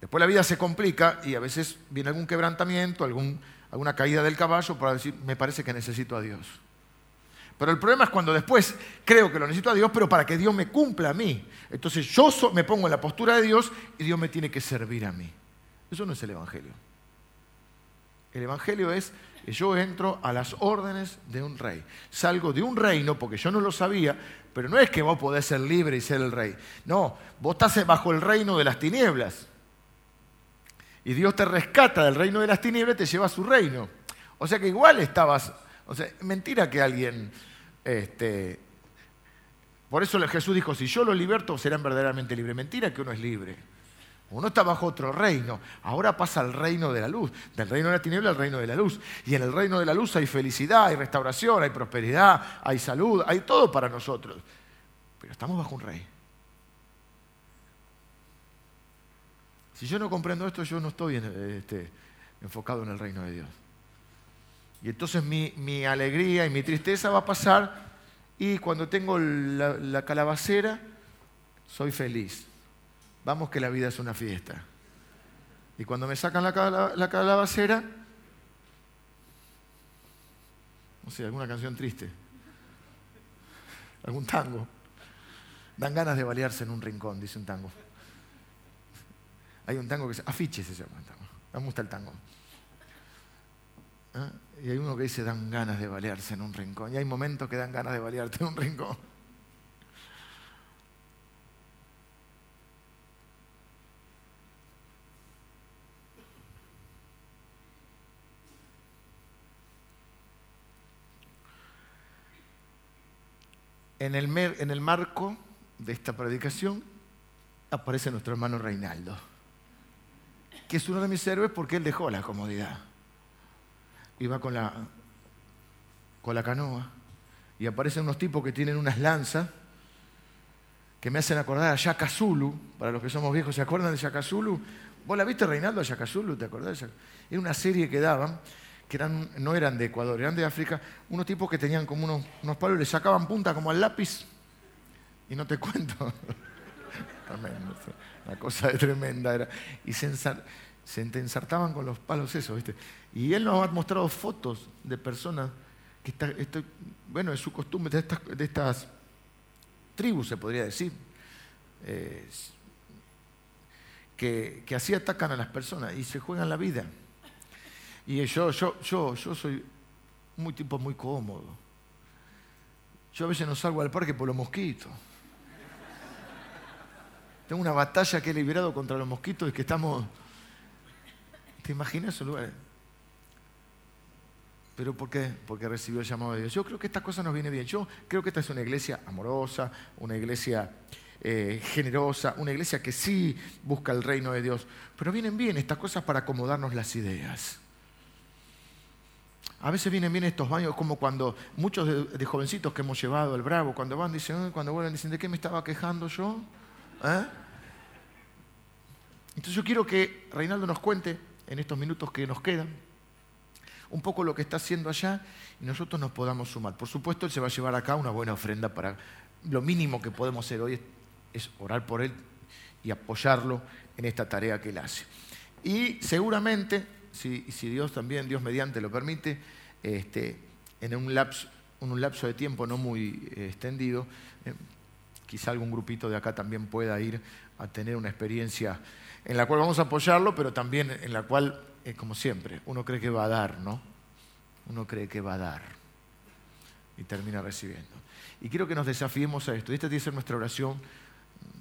Después la vida se complica y a veces viene algún quebrantamiento, alguna caída del caballo para decir, me parece que necesito a Dios. Pero el problema es cuando después creo que lo necesito a Dios, pero para que Dios me cumpla a mí. Entonces yo me pongo en la postura de Dios y Dios me tiene que servir a mí. Eso no es el Evangelio. El Evangelio es que yo entro a las órdenes de un rey. Salgo de un reino porque yo no lo sabía, pero no es que vos podés ser libre y ser el rey. No, vos estás bajo el reino de las tinieblas. Y Dios te rescata del reino de las tinieblas y te lleva a su reino. O sea que igual estabas... O sea, mentira que alguien este, por eso Jesús dijo, si yo los liberto, serán verdaderamente libres. Mentira que uno es libre. Uno está bajo otro reino. Ahora pasa al reino de la luz. Del reino de la tiniebla al reino de la luz. Y en el reino de la luz hay felicidad, hay restauración, hay prosperidad, hay salud, hay todo para nosotros. Pero estamos bajo un rey. Si yo no comprendo esto, yo no estoy este, enfocado en el reino de Dios. Y entonces mi, alegría y mi tristeza va a pasar y cuando tengo la, calabacera, soy feliz. Vamos que la vida es una fiesta. Y cuando me sacan la, la calabacera, no sé, alguna canción triste. algún tango. Dan ganas de balearse en un rincón, dice un tango. Hay un tango que se afiche se llama tango. Me gusta el tango. ¿Ah? Y hay uno que dice dan ganas de balearse en un rincón. Y hay momentos que dan ganas de balearte en un rincón. En el, en el marco de esta predicación aparece nuestro hermano Reinaldo, que es uno de mis héroes porque él dejó la comodidad. Iba con la, con la canoa y aparecen unos tipos que tienen unas lanzas que me hacen acordar a Shaka Zulu, para los que somos viejos, ¿se acuerdan de Shaka Zulu? ¿Vos la viste, Reinaldo, a Shaka Zulu? ¿Te acordás? Era una serie que daban que no eran de Ecuador, eran de África, unos tipos que tenían como unos, unos palos y le sacaban punta como al lápiz. Y no te cuento. [LAUGHS] Tremendo, una cosa tremenda era. Y se, ensartaban con los palos esos, ¿viste? Y él nos ha mostrado fotos de personas que está, bueno, es su costumbre de estas, tribus, se podría decir, eh, que, que así atacan a las personas y se juegan la vida. Y yo, yo, yo, yo soy muy tipo muy cómodo. Yo a veces no salgo al parque por los mosquitos. Tengo una batalla que he liberado contra los mosquitos y que estamos. ¿Te imaginas esos lugar? ¿Pero por qué? Porque recibió el llamado de Dios. Yo creo que esta cosa nos viene bien. Yo creo que esta es una iglesia amorosa, una iglesia eh, generosa, una iglesia que sí busca el reino de Dios. Pero vienen bien estas cosas para acomodarnos las ideas. A veces vienen bien estos baños como cuando muchos de, jovencitos que hemos llevado al Bravo, cuando van, dicen, cuando vuelven, dicen, ¿de qué me estaba quejando yo? ¿Eh? Entonces yo quiero que Reinaldo nos cuente en estos minutos que nos quedan un poco lo que está haciendo allá y nosotros nos podamos sumar. Por supuesto, él se va a llevar acá una buena ofrenda para lo mínimo que podemos hacer hoy es orar por él y apoyarlo en esta tarea que él hace. Y seguramente si, Dios también, Dios mediante lo permite, este, en un lapso, de tiempo no muy eh, extendido, eh, quizá algún grupito de acá también pueda ir a tener una experiencia en la cual vamos a apoyarlo, pero también en la cual, eh, como siempre, uno cree que va a dar, ¿no? Uno cree que va a dar y termina recibiendo. Y quiero que nos desafiemos a esto. Y esta tiene que ser nuestra oración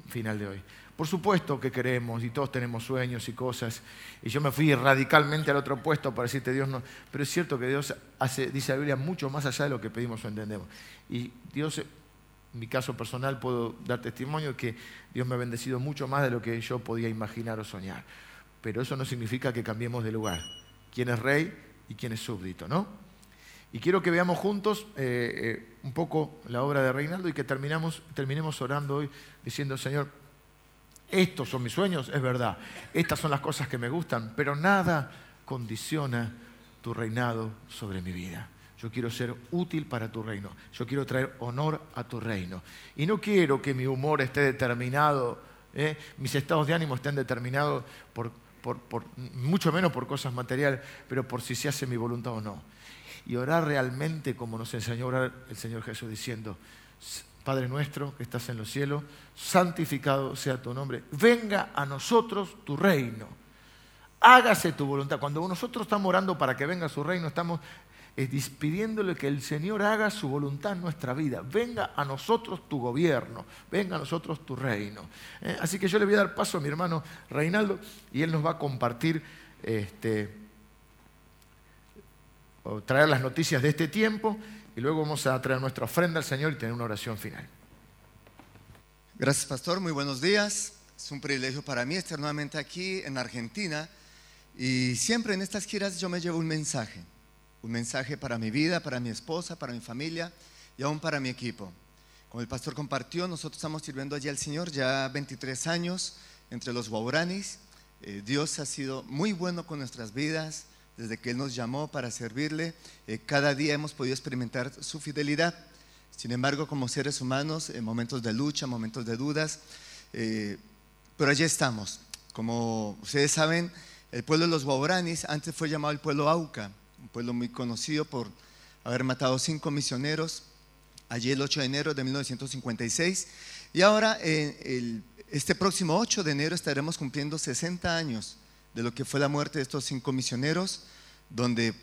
final de hoy. Por supuesto que queremos y todos tenemos sueños y cosas. Y yo me fui radicalmente al otro puesto para decirte Dios no. Pero es cierto que Dios hace, dice la Biblia, mucho más allá de lo que pedimos o entendemos. Y Dios, en mi caso personal, puedo dar testimonio que Dios me ha bendecido mucho más de lo que yo podía imaginar o soñar. Pero eso no significa que cambiemos de lugar. ¿Quién es rey y quién es súbdito, no? Y quiero que veamos juntos eh, eh, un poco la obra de Reinaldo y que terminemos orando hoy diciendo, Señor, estos son mis sueños, es verdad. Estas son las cosas que me gustan, pero nada condiciona tu reinado sobre mi vida. Yo quiero ser útil para tu reino. Yo quiero traer honor a tu reino. Y no quiero que mi humor esté determinado, ¿eh? mis estados de ánimo estén determinados por, mucho menos por cosas materiales, pero por si se hace mi voluntad o no. Y orar realmente como nos enseñó orar el Señor Jesús diciendo, Padre nuestro que estás en los cielos, santificado sea tu nombre. Venga a nosotros tu reino. Hágase tu voluntad. Cuando nosotros estamos orando para que venga su reino, estamos eh, pidiéndole que el Señor haga su voluntad en nuestra vida. Venga a nosotros tu gobierno, venga a nosotros tu reino. Eh, así que yo le voy a dar paso a mi hermano Reinaldo y él nos va a compartir, este, traer las noticias de este tiempo y luego vamos a traer nuestra ofrenda al Señor y tener una oración final. Gracias, pastor. Muy buenos días. Es un privilegio para mí estar nuevamente aquí en Argentina. Y siempre en estas giras yo me llevo un mensaje. Un mensaje para mi vida, para mi esposa, para mi familia y aún para mi equipo. Como el pastor compartió, nosotros estamos sirviendo allí al Señor ya 23 años entre los Wauranis. Eh, Dios ha sido muy bueno con nuestras vidas desde que Él nos llamó para servirle, eh, cada día hemos podido experimentar su fidelidad. Sin embargo, como seres humanos, en momentos de lucha, momentos de dudas, eh, pero allí estamos. Como ustedes saben, el pueblo de los Wauranis antes fue llamado el pueblo Auca, un pueblo muy conocido por haber matado cinco misioneros allí el 8 de enero de 1956. Y ahora, el, este próximo 8 de enero, estaremos cumpliendo 60 años de lo que fue la muerte de estos cinco misioneros, donde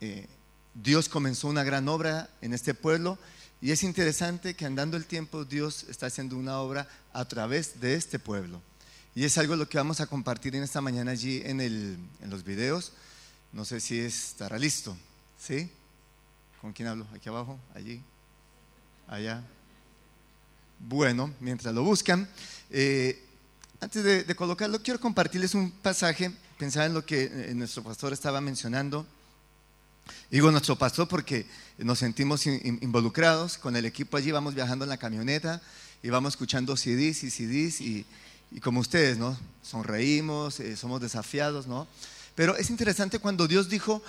eh, Dios comenzó una gran obra en este pueblo. Y es interesante que andando el tiempo Dios está haciendo una obra a través de este pueblo. Y es algo lo que vamos a compartir en esta mañana allí en los videos. No sé si estará listo. ¿Sí? ¿Con quién hablo? Aquí abajo, allí, allá. Bueno, mientras lo buscan, eh, antes de, colocarlo, quiero compartirles un pasaje. Pensaba en lo que eh, nuestro pastor estaba mencionando. Digo nuestro pastor porque nos sentimos involucrados con el equipo allí, vamos viajando en la camioneta y vamos escuchando CDs y CDs y, como ustedes, ¿no? Sonreímos, eh, somos desafiados, ¿no? Pero es interesante cuando Dios dijo,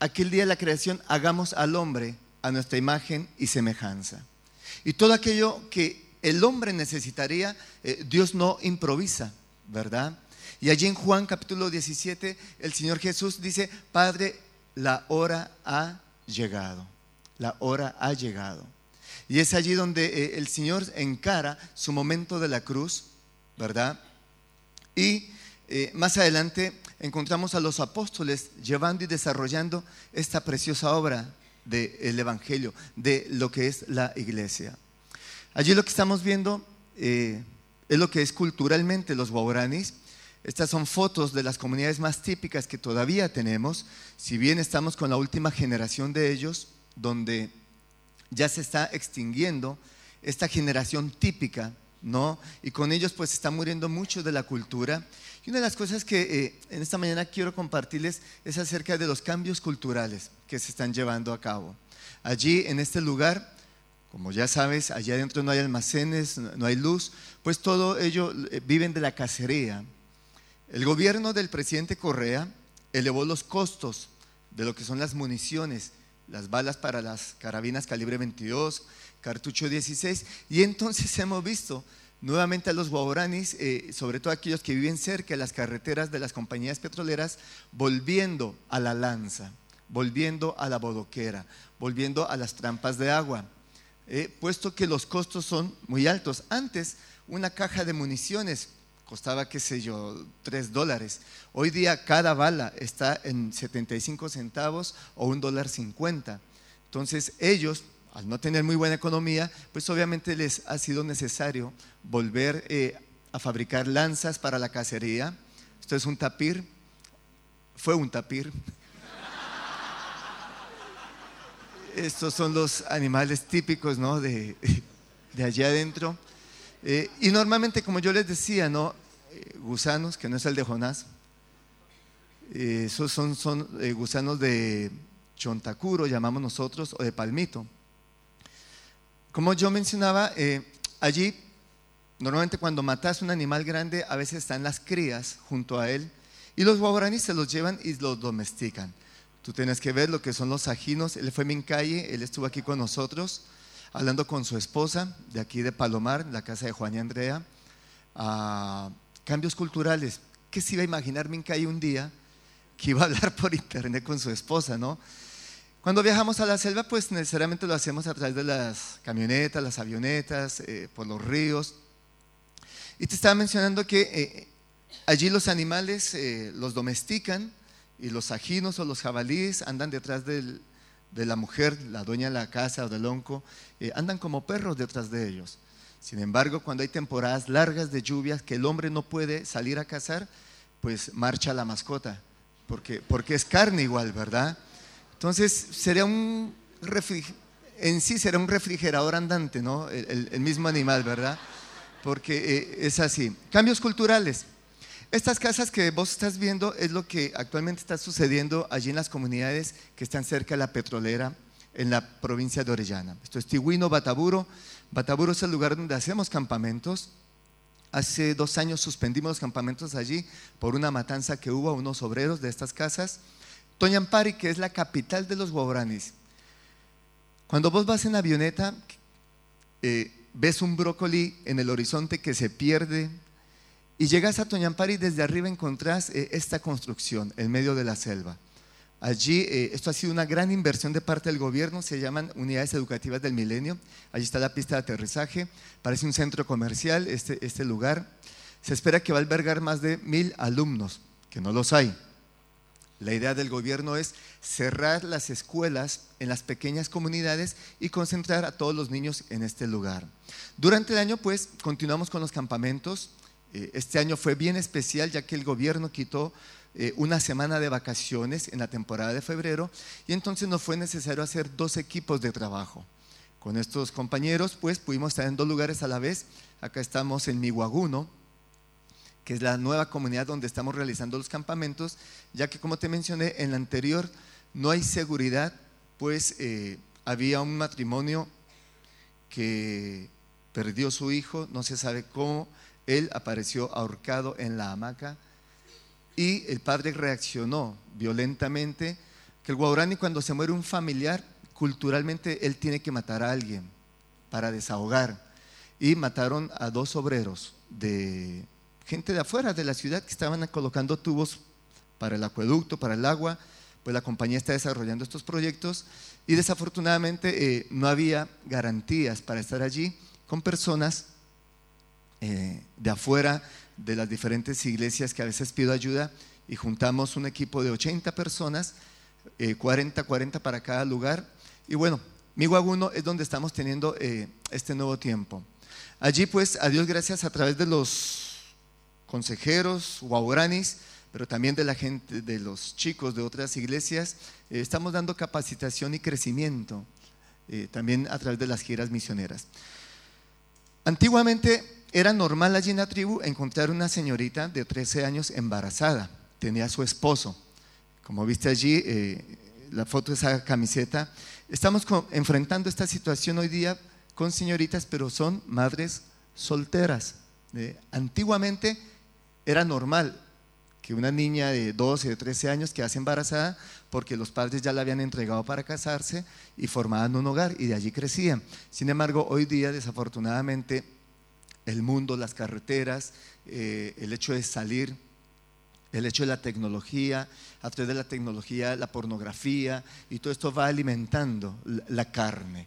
aquel día de la creación, hagamos al hombre a nuestra imagen y semejanza. Y todo aquello que el hombre necesitaría, eh, Dios no improvisa, ¿verdad? Y allí en Juan capítulo 17, el Señor Jesús dice, Padre, la hora ha llegado, la hora ha llegado. Y es allí donde eh, el Señor encara su momento de la cruz, ¿verdad? Y eh, más adelante encontramos a los apóstoles llevando y desarrollando esta preciosa obra del Evangelio, de lo que es la iglesia. Allí lo que estamos viendo eh, es lo que es culturalmente los guauranis. Estas son fotos de las comunidades más típicas que todavía tenemos, si bien estamos con la última generación de ellos, donde ya se está extinguiendo esta generación típica, ¿no? Y con ellos pues está muriendo mucho de la cultura y una de las cosas que eh, en esta mañana quiero compartirles es acerca de los cambios culturales que se están llevando a cabo. Allí, en este lugar, como ya sabes, allá adentro no hay almacenes, no hay luz, pues todo ello eh, viven de la cacería. El gobierno del presidente Correa elevó los costos de lo que son las municiones, las balas para las carabinas calibre 22, cartucho 16, y entonces [LAUGHS] hemos visto nuevamente a los guauranis, eh, sobre todo aquellos que viven cerca de las carreteras de las compañías petroleras, volviendo a la lanza, volviendo a la bodoquera, volviendo a las trampas de agua, eh, puesto que los costos son muy altos. Antes, una caja de municiones costaba, qué sé yo, 3 dólares. Hoy día cada bala está en 75 centavos o un dólar 50. Entonces ellos al no tener muy buena economía, pues obviamente les ha sido necesario volver eh, a fabricar lanzas para la cacería. Esto es un tapir, fue un tapir. [LAUGHS] Estos son los animales típicos ¿no? de, allá adentro. Eh, y normalmente, como yo les decía, ¿no? Eh, gusanos, que no es el de Jonás, esos son, son gusanos de chontacuro, llamamos nosotros, o de palmito. Como yo mencionaba, eh, allí normalmente cuando matas un animal grande, a veces están las crías junto a él y los guaraníes se los llevan y los domestican. Tú tienes que ver lo que son los ajinos. Él fue en calle, él estuvo aquí con nosotros, hablando con su esposa de aquí de Palomar, la casa de Juan y Andrea. a cambios culturales. ¿Qué se iba a imaginar Mincaye un día que iba a hablar [LAUGHS] por internet con su esposa, no? Cuando viajamos a la selva, pues necesariamente lo hacemos a través de las camionetas, las avionetas, eh, por los ríos. Y te estaba mencionando que eh, allí los animales eh, los domestican y los ajinos o los jabalíes andan detrás de la mujer, la dueña de la casa o del onco, andan como perros detrás de ellos. Sin embargo, cuando hay temporadas largas de lluvias que el hombre no puede salir a cazar, pues marcha la mascota, porque, porque es carne igual, ¿verdad? Entonces, sería un en sí será un refrigerador andante, ¿no? El, mismo animal, ¿verdad? Porque eh, es así. Cambios culturales. Estas casas que vos estás viendo es lo que actualmente está sucediendo allí en las comunidades que están cerca de la petrolera en la provincia de Orellana. Esto es Tihuino, Bataburo. Bataburo es el lugar donde hacemos campamentos. Hace dos años suspendimos los campamentos allí por una matanza que hubo a unos obreros de estas casas. Toñampari, que es la capital de los guauranis. Cuando vos vas en avioneta, eh, ves un brócoli en el horizonte que se pierde y llegas a Toñampari y desde arriba encontrás eh, esta construcción en medio de la selva. Allí, eh, esto ha sido una gran inversión de parte del gobierno, se llaman unidades educativas del milenio. Allí está la pista de aterrizaje, parece un centro comercial este, este lugar. Se espera que va a albergar más de mil alumnos, que no los hay. La idea del gobierno es cerrar las escuelas en las pequeñas comunidades y concentrar a todos los niños en este lugar. Durante el año, pues, continuamos con los campamentos. Eh, este año fue bien especial ya que el gobierno quitó eh, una semana de vacaciones en la temporada de febrero y entonces nos fue necesario hacer dos equipos de trabajo. Con estos compañeros, pues, pudimos estar en dos lugares a la vez. Acá estamos en Miguaguno, que es la nueva comunidad donde estamos realizando los campamentos, ya que como te mencioné en la anterior, no hay seguridad, pues eh, había un matrimonio que perdió su hijo, no se sabe cómo, él apareció ahorcado en la hamaca y el padre reaccionó violentamente, que el guaurani cuando se muere un familiar, culturalmente él tiene que matar a alguien para desahogar. Y mataron a dos obreros de gente de afuera de la ciudad que estaban colocando tubos para el acueducto, para el agua, pues la compañía está desarrollando estos proyectos y desafortunadamente eh, no había garantías para estar allí con personas eh, de afuera de las diferentes iglesias que a veces pido ayuda y juntamos un equipo de 80 personas, 40, eh, 40 para cada lugar. Y bueno, Miguaguno es donde estamos teniendo este nuevo tiempo. Allí pues, a Dios gracias a través de los consejeros, guauranis, pero también de la gente, de los chicos de otras iglesias, eh, estamos dando capacitación y crecimiento, eh, también a través de las giras misioneras. Antiguamente era normal allí en la tribu encontrar una señorita de 13 años embarazada, tenía a su esposo. Como viste allí, eh, la foto de esa camiseta. Estamos enfrentando esta situación hoy día con señoritas, pero son madres solteras. antiguamente era normal que una niña de 12 o 13 años quedase embarazada porque los padres ya la habían entregado para casarse y formaban un hogar y de allí crecían. Sin embargo, hoy día desafortunadamente el mundo, las carreteras, eh, el hecho de salir, el hecho de la tecnología, a través de la tecnología, la pornografía, y todo esto va alimentando la carne.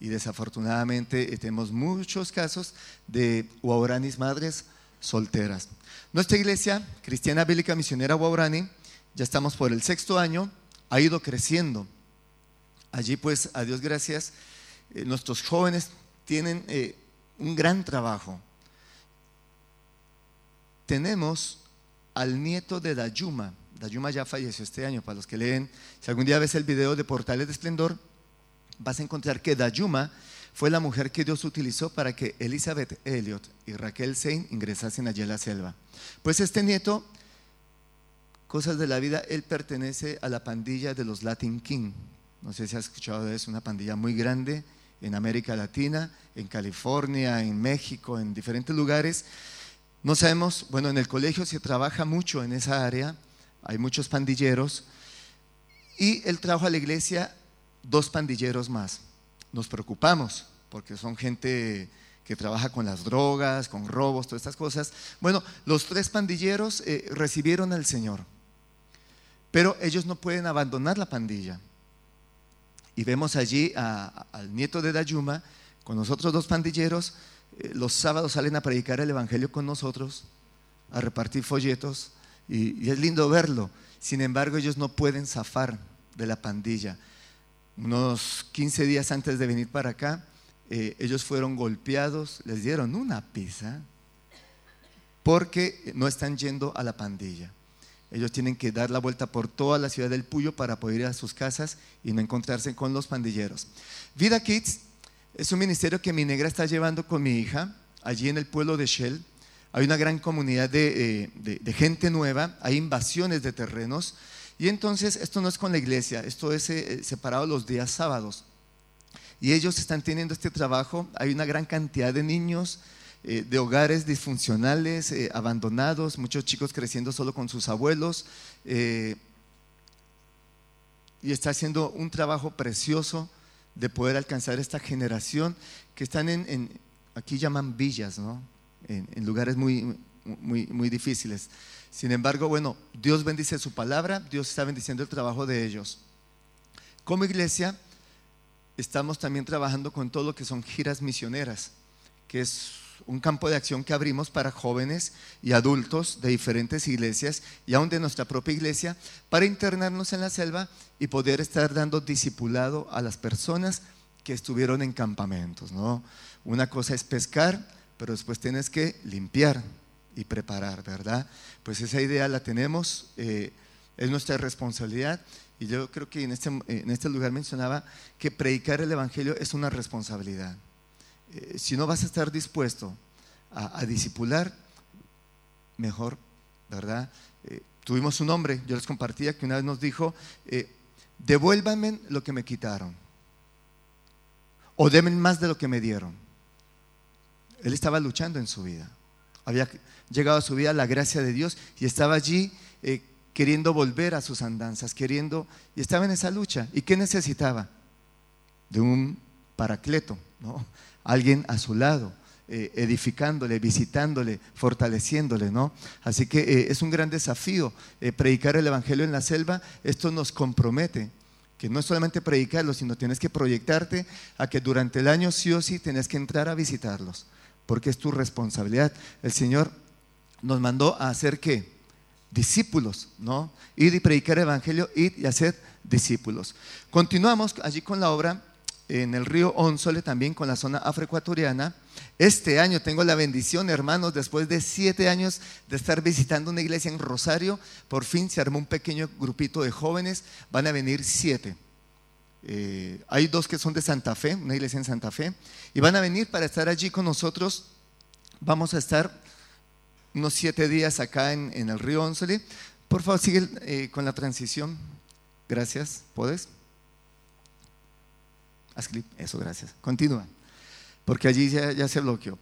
Y desafortunadamente eh, tenemos muchos casos de uauranis madres solteras. Nuestra iglesia, Cristiana Bíblica Misionera Guaurani, ya estamos por el sexto año, ha ido creciendo. Allí pues, a Dios gracias, eh, nuestros jóvenes tienen eh, un gran trabajo. Tenemos al nieto de Dayuma. Dayuma ya falleció este año, para los que leen, si algún día ves el video de Portales de Esplendor, vas a encontrar que Dayuma fue la mujer que Dios utilizó para que Elizabeth Elliot y Raquel Sein ingresasen allí a la selva. Pues este nieto, cosas de la vida, él pertenece a la pandilla de los Latin King. No sé si has escuchado de eso, una pandilla muy grande en América Latina, en California, en México, en diferentes lugares. No sabemos, bueno, en el colegio se trabaja mucho en esa área, hay muchos pandilleros, y él trajo a la iglesia dos pandilleros más nos preocupamos, porque son gente que trabaja con las drogas, con robos, todas estas cosas. Bueno, los tres pandilleros eh, recibieron al Señor, pero ellos no pueden abandonar la pandilla. Y vemos allí al nieto de Dayuma con nosotros dos pandilleros. Eh, los sábados salen a predicar el Evangelio con nosotros, a repartir folletos, y es lindo verlo. Sin embargo, ellos no pueden zafar de la pandilla unos 15 días antes de venir para acá, eh, ellos fueron golpeados, les dieron una pizza porque no están yendo a la pandilla. Ellos tienen que dar la vuelta por toda la ciudad del Puyo para poder ir a sus casas y no encontrarse con los pandilleros. Vida Kids es un ministerio que mi negra está llevando con mi hija allí en el pueblo de Shell. Hay una gran comunidad de eh, gente nueva, hay invasiones de terrenos y entonces esto no es con la iglesia, esto es eh, separado los días sábados. Y ellos están teniendo este trabajo, hay una gran cantidad de niños eh, de hogares disfuncionales, eh, abandonados, muchos chicos creciendo solo con sus abuelos. y está haciendo un trabajo precioso de poder alcanzar esta generación que están en, aquí llaman villas, ¿no? en, lugares muy, muy difíciles. Sin embargo, bueno, Dios bendice su palabra, Dios está bendiciendo el trabajo de ellos. Como iglesia, estamos también trabajando con todo lo que son giras misioneras, que es un campo de acción que abrimos para jóvenes y adultos de diferentes iglesias y aún de nuestra propia iglesia para internarnos en la selva y poder estar dando discipulado a las personas que estuvieron en campamentos. ¿no? Una cosa es pescar, pero después tienes que limpiar y preparar, ¿verdad? Pues esa idea la tenemos, eh, es nuestra responsabilidad y yo creo que en este, en este lugar mencionaba que predicar el Evangelio es una responsabilidad. Eh, si no vas a estar dispuesto a, a disipular, mejor, ¿verdad? Eh, tuvimos un hombre, yo les compartía, que una vez nos dijo, devuélvanme lo que me quitaron, o denme más de lo que me dieron. Él estaba luchando en su vida. Había llegado a su vida la gracia de Dios y estaba allí queriendo volver a sus andanzas, queriendo, y estaba en esa lucha. ¿Y qué necesitaba? De un paracleto, ¿no? alguien a su lado, eh, edificándole, visitándole, fortaleciéndole, ¿no? Así que eh, es un gran desafío eh, predicar el Evangelio en la selva. Esto nos compromete, que no es solamente predicarlo, sino tienes que proyectarte a que durante el año sí o sí tienes que entrar a visitarlos, porque es tu responsabilidad. El Señor nos mandó a hacer qué? Discípulos, ¿no? Ir y predicar el Evangelio, ir y hacer discípulos. Continuamos allí con la obra en el río Onsole, también con la zona afroecuatoriana. Este año tengo la bendición, hermanos, después de siete años de estar visitando una iglesia en Rosario, por fin se armó un pequeño grupito de jóvenes, van a venir siete. Eh, hay dos que son de Santa Fe, una iglesia en Santa Fe, y van a venir para estar allí con nosotros. Vamos a estar unos siete días acá en, el río Onsole. Por favor, sigue eh, con la transición. Gracias. ¿Puedes? Haz eso, gracias. Continúa, porque allí ya, se bloqueó.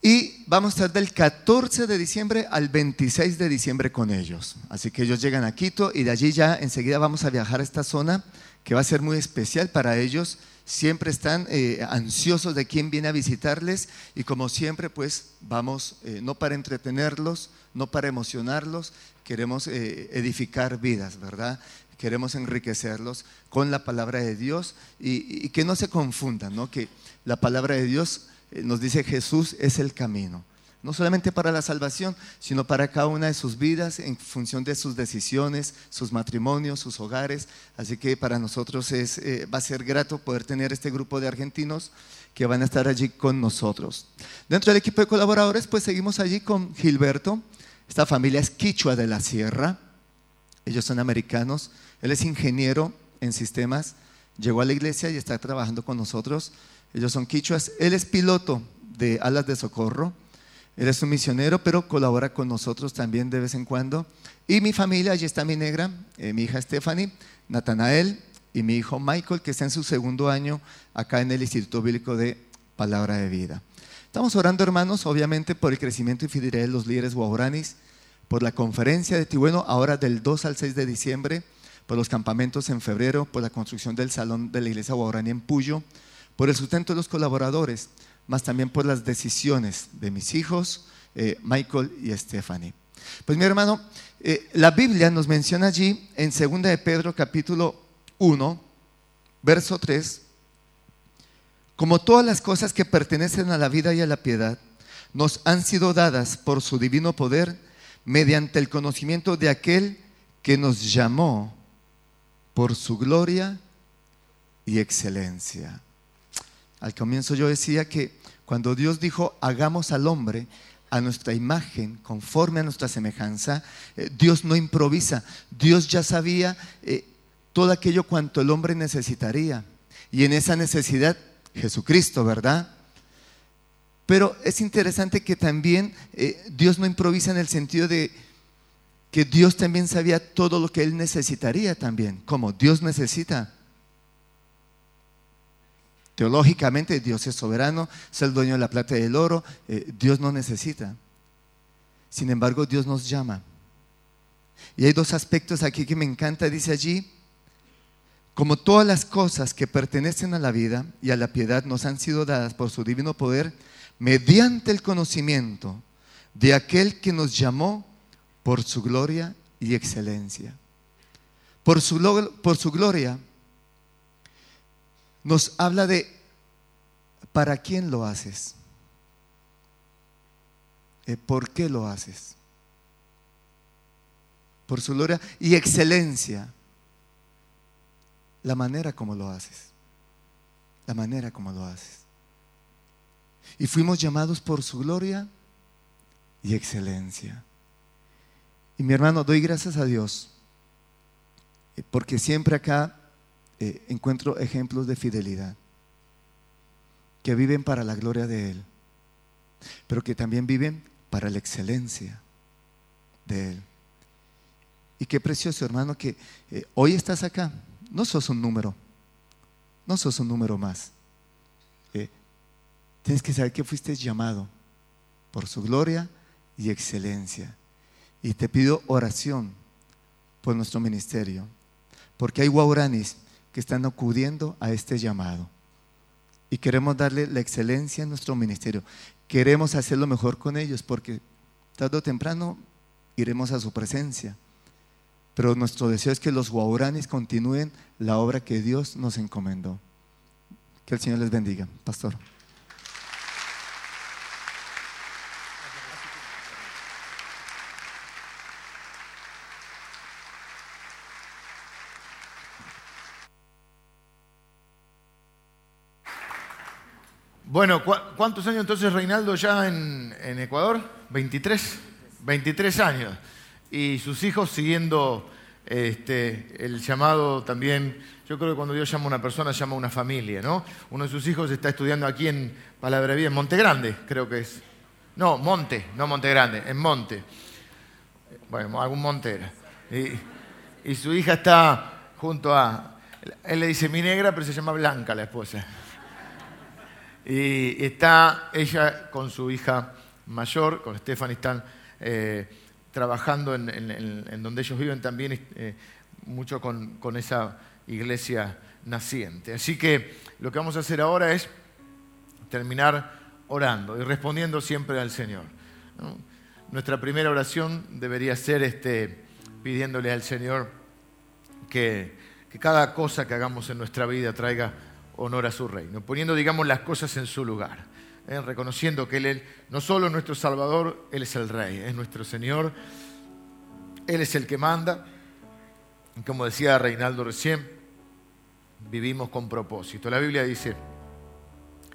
Y vamos a estar del 14 de diciembre al 26 de diciembre con ellos. Así que ellos llegan a Quito y de allí ya enseguida vamos a viajar a esta zona que va a ser muy especial para ellos. Siempre están eh, ansiosos de quién viene a visitarles y como siempre pues vamos eh, no para entretenerlos, no para emocionarlos, queremos eh, edificar vidas, ¿verdad? queremos enriquecerlos con la palabra de Dios y, que no se confundan, ¿no? que la palabra de Dios nos dice Jesús es el camino, no solamente para la salvación, sino para cada una de sus vidas en función de sus decisiones, sus matrimonios, sus hogares. Así que para nosotros es, eh, va a ser grato poder tener este grupo de argentinos que van a estar allí con nosotros. Dentro del equipo de colaboradores, pues seguimos allí con Gilberto. Esta familia es Quichua de la Sierra. Ellos son americanos. Él es ingeniero en sistemas. Llegó a la iglesia y está trabajando con nosotros. Ellos son quichuas. Él es piloto de alas de socorro. Él es un misionero, pero colabora con nosotros también de vez en cuando. Y mi familia, allí está mi negra, eh, mi hija Stephanie, Natanael y mi hijo Michael, que está en su segundo año acá en el Instituto Bíblico de Palabra de Vida. Estamos orando, hermanos, obviamente por el crecimiento y fidelidad de los líderes guauranis por la conferencia de Tibueno, ahora del 2 al 6 de diciembre, por los campamentos en febrero, por la construcción del salón de la iglesia Guarani en Puyo, por el sustento de los colaboradores, más también por las decisiones de mis hijos, eh, Michael y Stephanie. Pues mi hermano, eh, la Biblia nos menciona allí en 2 de Pedro capítulo 1, verso 3, como todas las cosas que pertenecen a la vida y a la piedad, nos han sido dadas por su divino poder, mediante el conocimiento de aquel que nos llamó por su gloria y excelencia. Al comienzo yo decía que cuando Dios dijo, hagamos al hombre a nuestra imagen, conforme a nuestra semejanza, eh, Dios no improvisa, Dios ya sabía eh, todo aquello cuanto el hombre necesitaría. Y en esa necesidad, Jesucristo, ¿verdad? Pero es interesante que también eh, Dios no improvisa en el sentido de que Dios también sabía todo lo que Él necesitaría también, como Dios necesita. Teológicamente Dios es soberano, es el dueño de la plata y del oro, eh, Dios no necesita. Sin embargo, Dios nos llama. Y hay dos aspectos aquí que me encanta, dice allí, como todas las cosas que pertenecen a la vida y a la piedad nos han sido dadas por su divino poder, mediante el conocimiento de aquel que nos llamó por su gloria y excelencia. Por su, por su gloria nos habla de para quién lo haces, eh, por qué lo haces. Por su gloria y excelencia, la manera como lo haces, la manera como lo haces. Y fuimos llamados por su gloria y excelencia. Y mi hermano, doy gracias a Dios, eh, porque siempre acá eh, encuentro ejemplos de fidelidad, que viven para la gloria de Él, pero que también viven para la excelencia de Él. Y qué precioso, hermano, que eh, hoy estás acá. No sos un número, no sos un número más. tienes que saber que fuiste llamado por su gloria y excelencia. Y te pido oración por nuestro ministerio, porque hay guauranis que están acudiendo a este llamado. Y queremos darle la excelencia en nuestro ministerio. Queremos hacerlo mejor con ellos, porque tarde o temprano iremos a su presencia. Pero nuestro deseo es que los guauranis continúen la obra que Dios nos encomendó. Que el Señor les bendiga, pastor. Bueno, ¿cuántos años entonces Reinaldo ya en, Ecuador? 23, 23 años. Y sus hijos siguiendo este, el llamado también, yo creo que cuando Dios llama a una persona, llama a una familia, ¿no? Uno de sus hijos está estudiando aquí en Palabrería, en Monte Grande, creo que es. No, Monte, no Monte Grande, en Monte. Bueno, algún monte era. Y, y su hija está junto a, él le dice mi negra, pero se llama Blanca la esposa. Y está ella con su hija mayor, con Stephanie, están eh, trabajando en, donde ellos viven también eh, mucho con, esa iglesia naciente. Así que lo que vamos a hacer ahora es terminar orando y respondiendo siempre al Señor. Nuestra primera oración debería ser este, pidiéndole al Señor que, que cada cosa que hagamos en nuestra vida traiga honor a su reino, poniendo, digamos, las cosas en su lugar, ¿eh? reconociendo que él, no solo es nuestro Salvador, Él es el Rey, es nuestro Señor, Él es el que manda. Como decía Reinaldo recién, vivimos con propósito. La Biblia dice,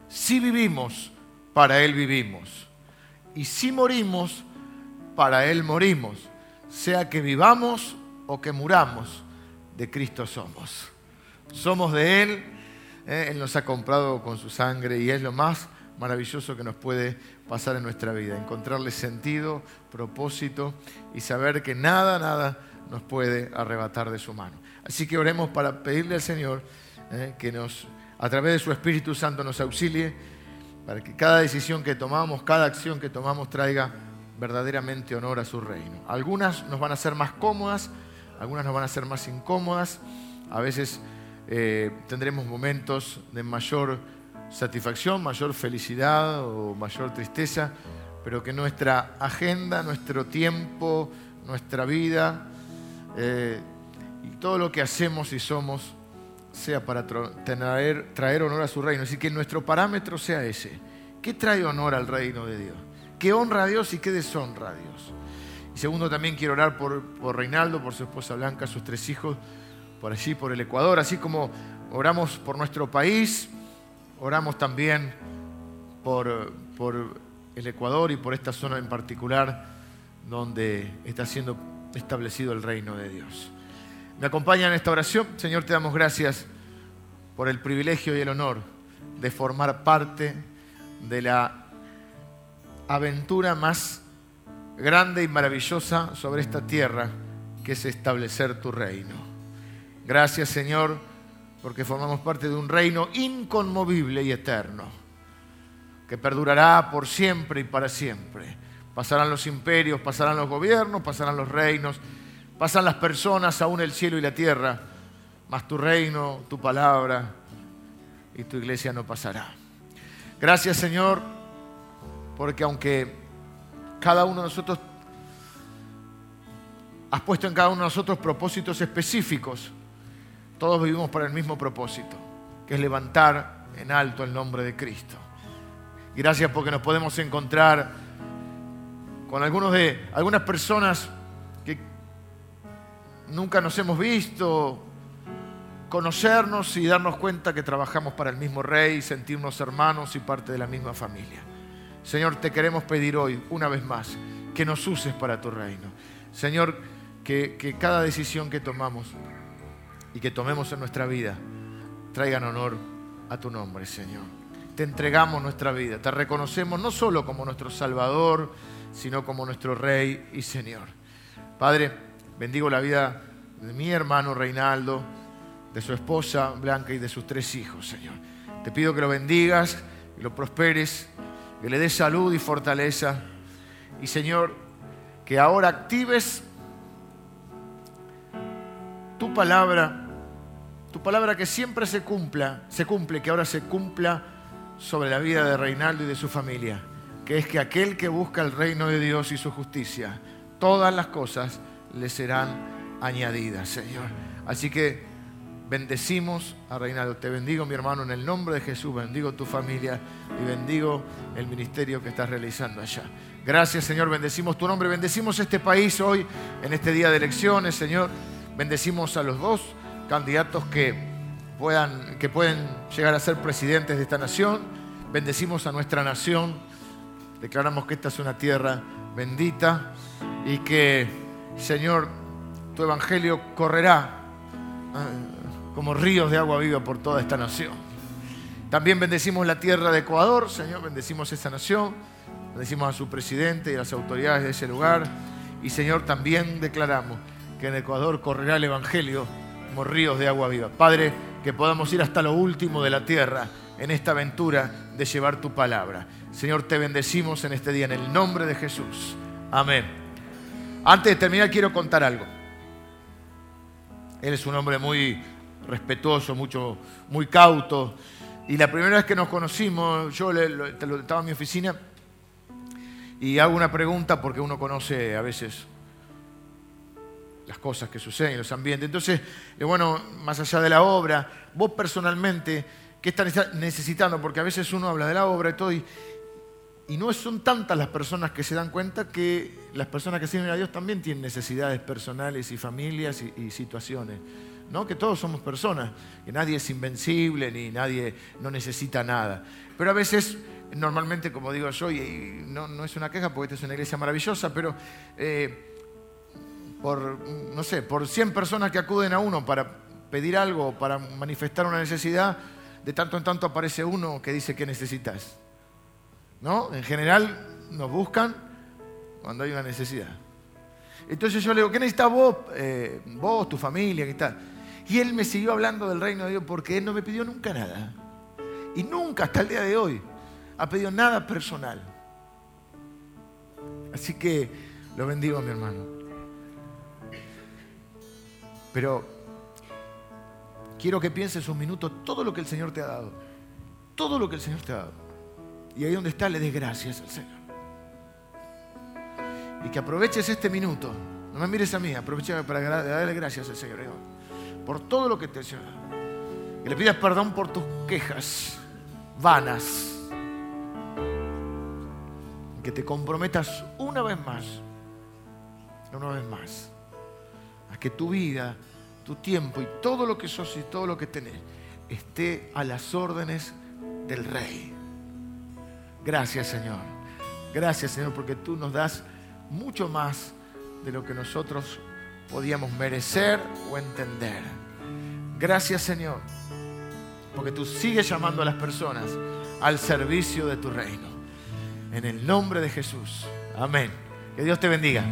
si vivimos, para Él vivimos, y si morimos, para Él morimos, sea que vivamos o que muramos, de Cristo somos. Somos de Él ¿eh? Él nos ha comprado con su sangre y es lo más maravilloso que nos puede pasar en nuestra vida. Encontrarle sentido, propósito y saber que nada, nada nos puede arrebatar de su mano. Así que oremos para pedirle al Señor ¿eh? que nos, a través de su Espíritu Santo nos auxilie para que cada decisión que tomamos, cada acción que tomamos traiga verdaderamente honor a su reino. Algunas nos van a ser más cómodas, algunas nos van a ser más incómodas, a veces eh, tendremos momentos de mayor satisfacción, mayor felicidad o mayor tristeza, pero que nuestra agenda, nuestro tiempo, nuestra vida eh, y todo lo que hacemos y somos sea para traer, honor a su reino. Así que nuestro parámetro sea ese. ¿Qué trae honor al reino de Dios? ¿Qué honra a Dios y qué deshonra a Dios? Y segundo, también quiero orar por Reinaldo, por su esposa Blanca, sus tres hijos por allí, por el Ecuador, así como oramos por nuestro país, oramos también por, el Ecuador y por esta zona en particular donde está siendo establecido el reino de Dios. ¿Me acompaña en esta oración? Señor, te damos gracias por el privilegio y el honor de formar parte de la aventura más grande y maravillosa sobre esta tierra, que es establecer tu reino. Gracias Señor, porque formamos parte de un reino inconmovible y eterno, que perdurará por siempre y para siempre. Pasarán los imperios, pasarán los gobiernos, pasarán los reinos, pasan las personas, aún el cielo y la tierra, mas tu reino, tu palabra y tu iglesia no pasará. Gracias Señor, porque aunque cada uno de nosotros, has puesto en cada uno de nosotros propósitos específicos. Todos vivimos para el mismo propósito, que es levantar en alto el nombre de Cristo. Gracias porque nos podemos encontrar con algunos de, algunas personas que nunca nos hemos visto, conocernos y darnos cuenta que trabajamos para el mismo Rey, sentirnos hermanos y parte de la misma familia. Señor, te queremos pedir hoy, una vez más, que nos uses para tu reino. Señor, que, que cada decisión que tomamos y que tomemos en nuestra vida traigan honor a tu nombre, Señor. Te entregamos nuestra vida, te reconocemos no solo como nuestro Salvador, sino como nuestro Rey y Señor. Padre, bendigo la vida de mi hermano Reinaldo, de su esposa Blanca y de sus tres hijos, Señor. Te pido que lo bendigas, que lo prosperes, que le des salud y fortaleza. Y Señor, que ahora actives tu palabra, tu palabra que siempre se cumpla, se cumple, que ahora se cumpla sobre la vida de Reinaldo y de su familia, que es que aquel que busca el reino de Dios y su justicia, todas las cosas le serán añadidas, Señor. Así que bendecimos a Reinaldo. Te bendigo, mi hermano, en el nombre de Jesús. Bendigo tu familia y bendigo el ministerio que estás realizando allá. Gracias, Señor. Bendecimos tu nombre. Bendecimos este país hoy, en este día de elecciones, Señor. Bendecimos a los dos candidatos que, puedan, que pueden llegar a ser presidentes de esta nación. Bendecimos a nuestra nación. Declaramos que esta es una tierra bendita y que, Señor, tu evangelio correrá ah, como ríos de agua viva por toda esta nación. También bendecimos la tierra de Ecuador, Señor, bendecimos esta nación, bendecimos a su presidente y a las autoridades de ese lugar. Y Señor, también declaramos que en Ecuador correrá el Evangelio como ríos de agua viva. Padre, que podamos ir hasta lo último de la tierra en esta aventura de llevar tu palabra. Señor, te bendecimos en este día en el nombre de Jesús. Amén. Antes de terminar, quiero contar algo. Él es un hombre muy respetuoso, mucho, muy cauto. Y la primera vez que nos conocimos, yo le, estaba en mi oficina y hago una pregunta porque uno conoce a veces las cosas que suceden en los ambientes. Entonces, eh, bueno, más allá de la obra, vos personalmente, ¿qué estás necesitando? Porque a veces uno habla de la obra y todo, y, no son tantas las personas que se dan cuenta que las personas que sirven a Dios también tienen necesidades personales y familias y situaciones. ¿no? que todos somos personas, que nadie es invencible ni nadie no necesita nada. Pero a veces, normalmente, como digo yo, y no, no es una queja porque esta es una iglesia maravillosa, pero eh, por, no sé, por 100 personas que acuden a uno para pedir algo, para manifestar una necesidad, de tanto en tanto aparece uno que dice que necesitas. ¿No? En general nos buscan cuando hay una necesidad. Entonces yo le digo, ¿qué necesitas vos? Eh, vos, tu familia, ¿qué tal? Y él me siguió hablando del reino de Dios porque él no me pidió nunca nada. Y nunca, hasta el día de hoy, ha pedido nada personal. Así que lo bendigo, mi hermano. Pero quiero que pienses un minuto todo lo que el Señor te ha dado. Todo lo que el Señor te ha dado. Y ahí donde está, le des gracias al Señor. Y que aproveches este minuto. No me mires a mí, aprovecha para darle gracias al Señor por todo lo que te hecho. Que le pidas perdón por tus quejas vanas. Que te comprometas una vez más, una vez más, a que tu vida, tu tiempo y todo lo que sos y todo lo que tenés esté a las órdenes del Rey. Gracias Señor. Gracias Señor porque tú nos das mucho más de lo que nosotros podíamos merecer o entender. Gracias Señor, porque tú sigues llamando a las personas al servicio de tu reino. En el nombre de Jesús. Amén. Que Dios te bendiga.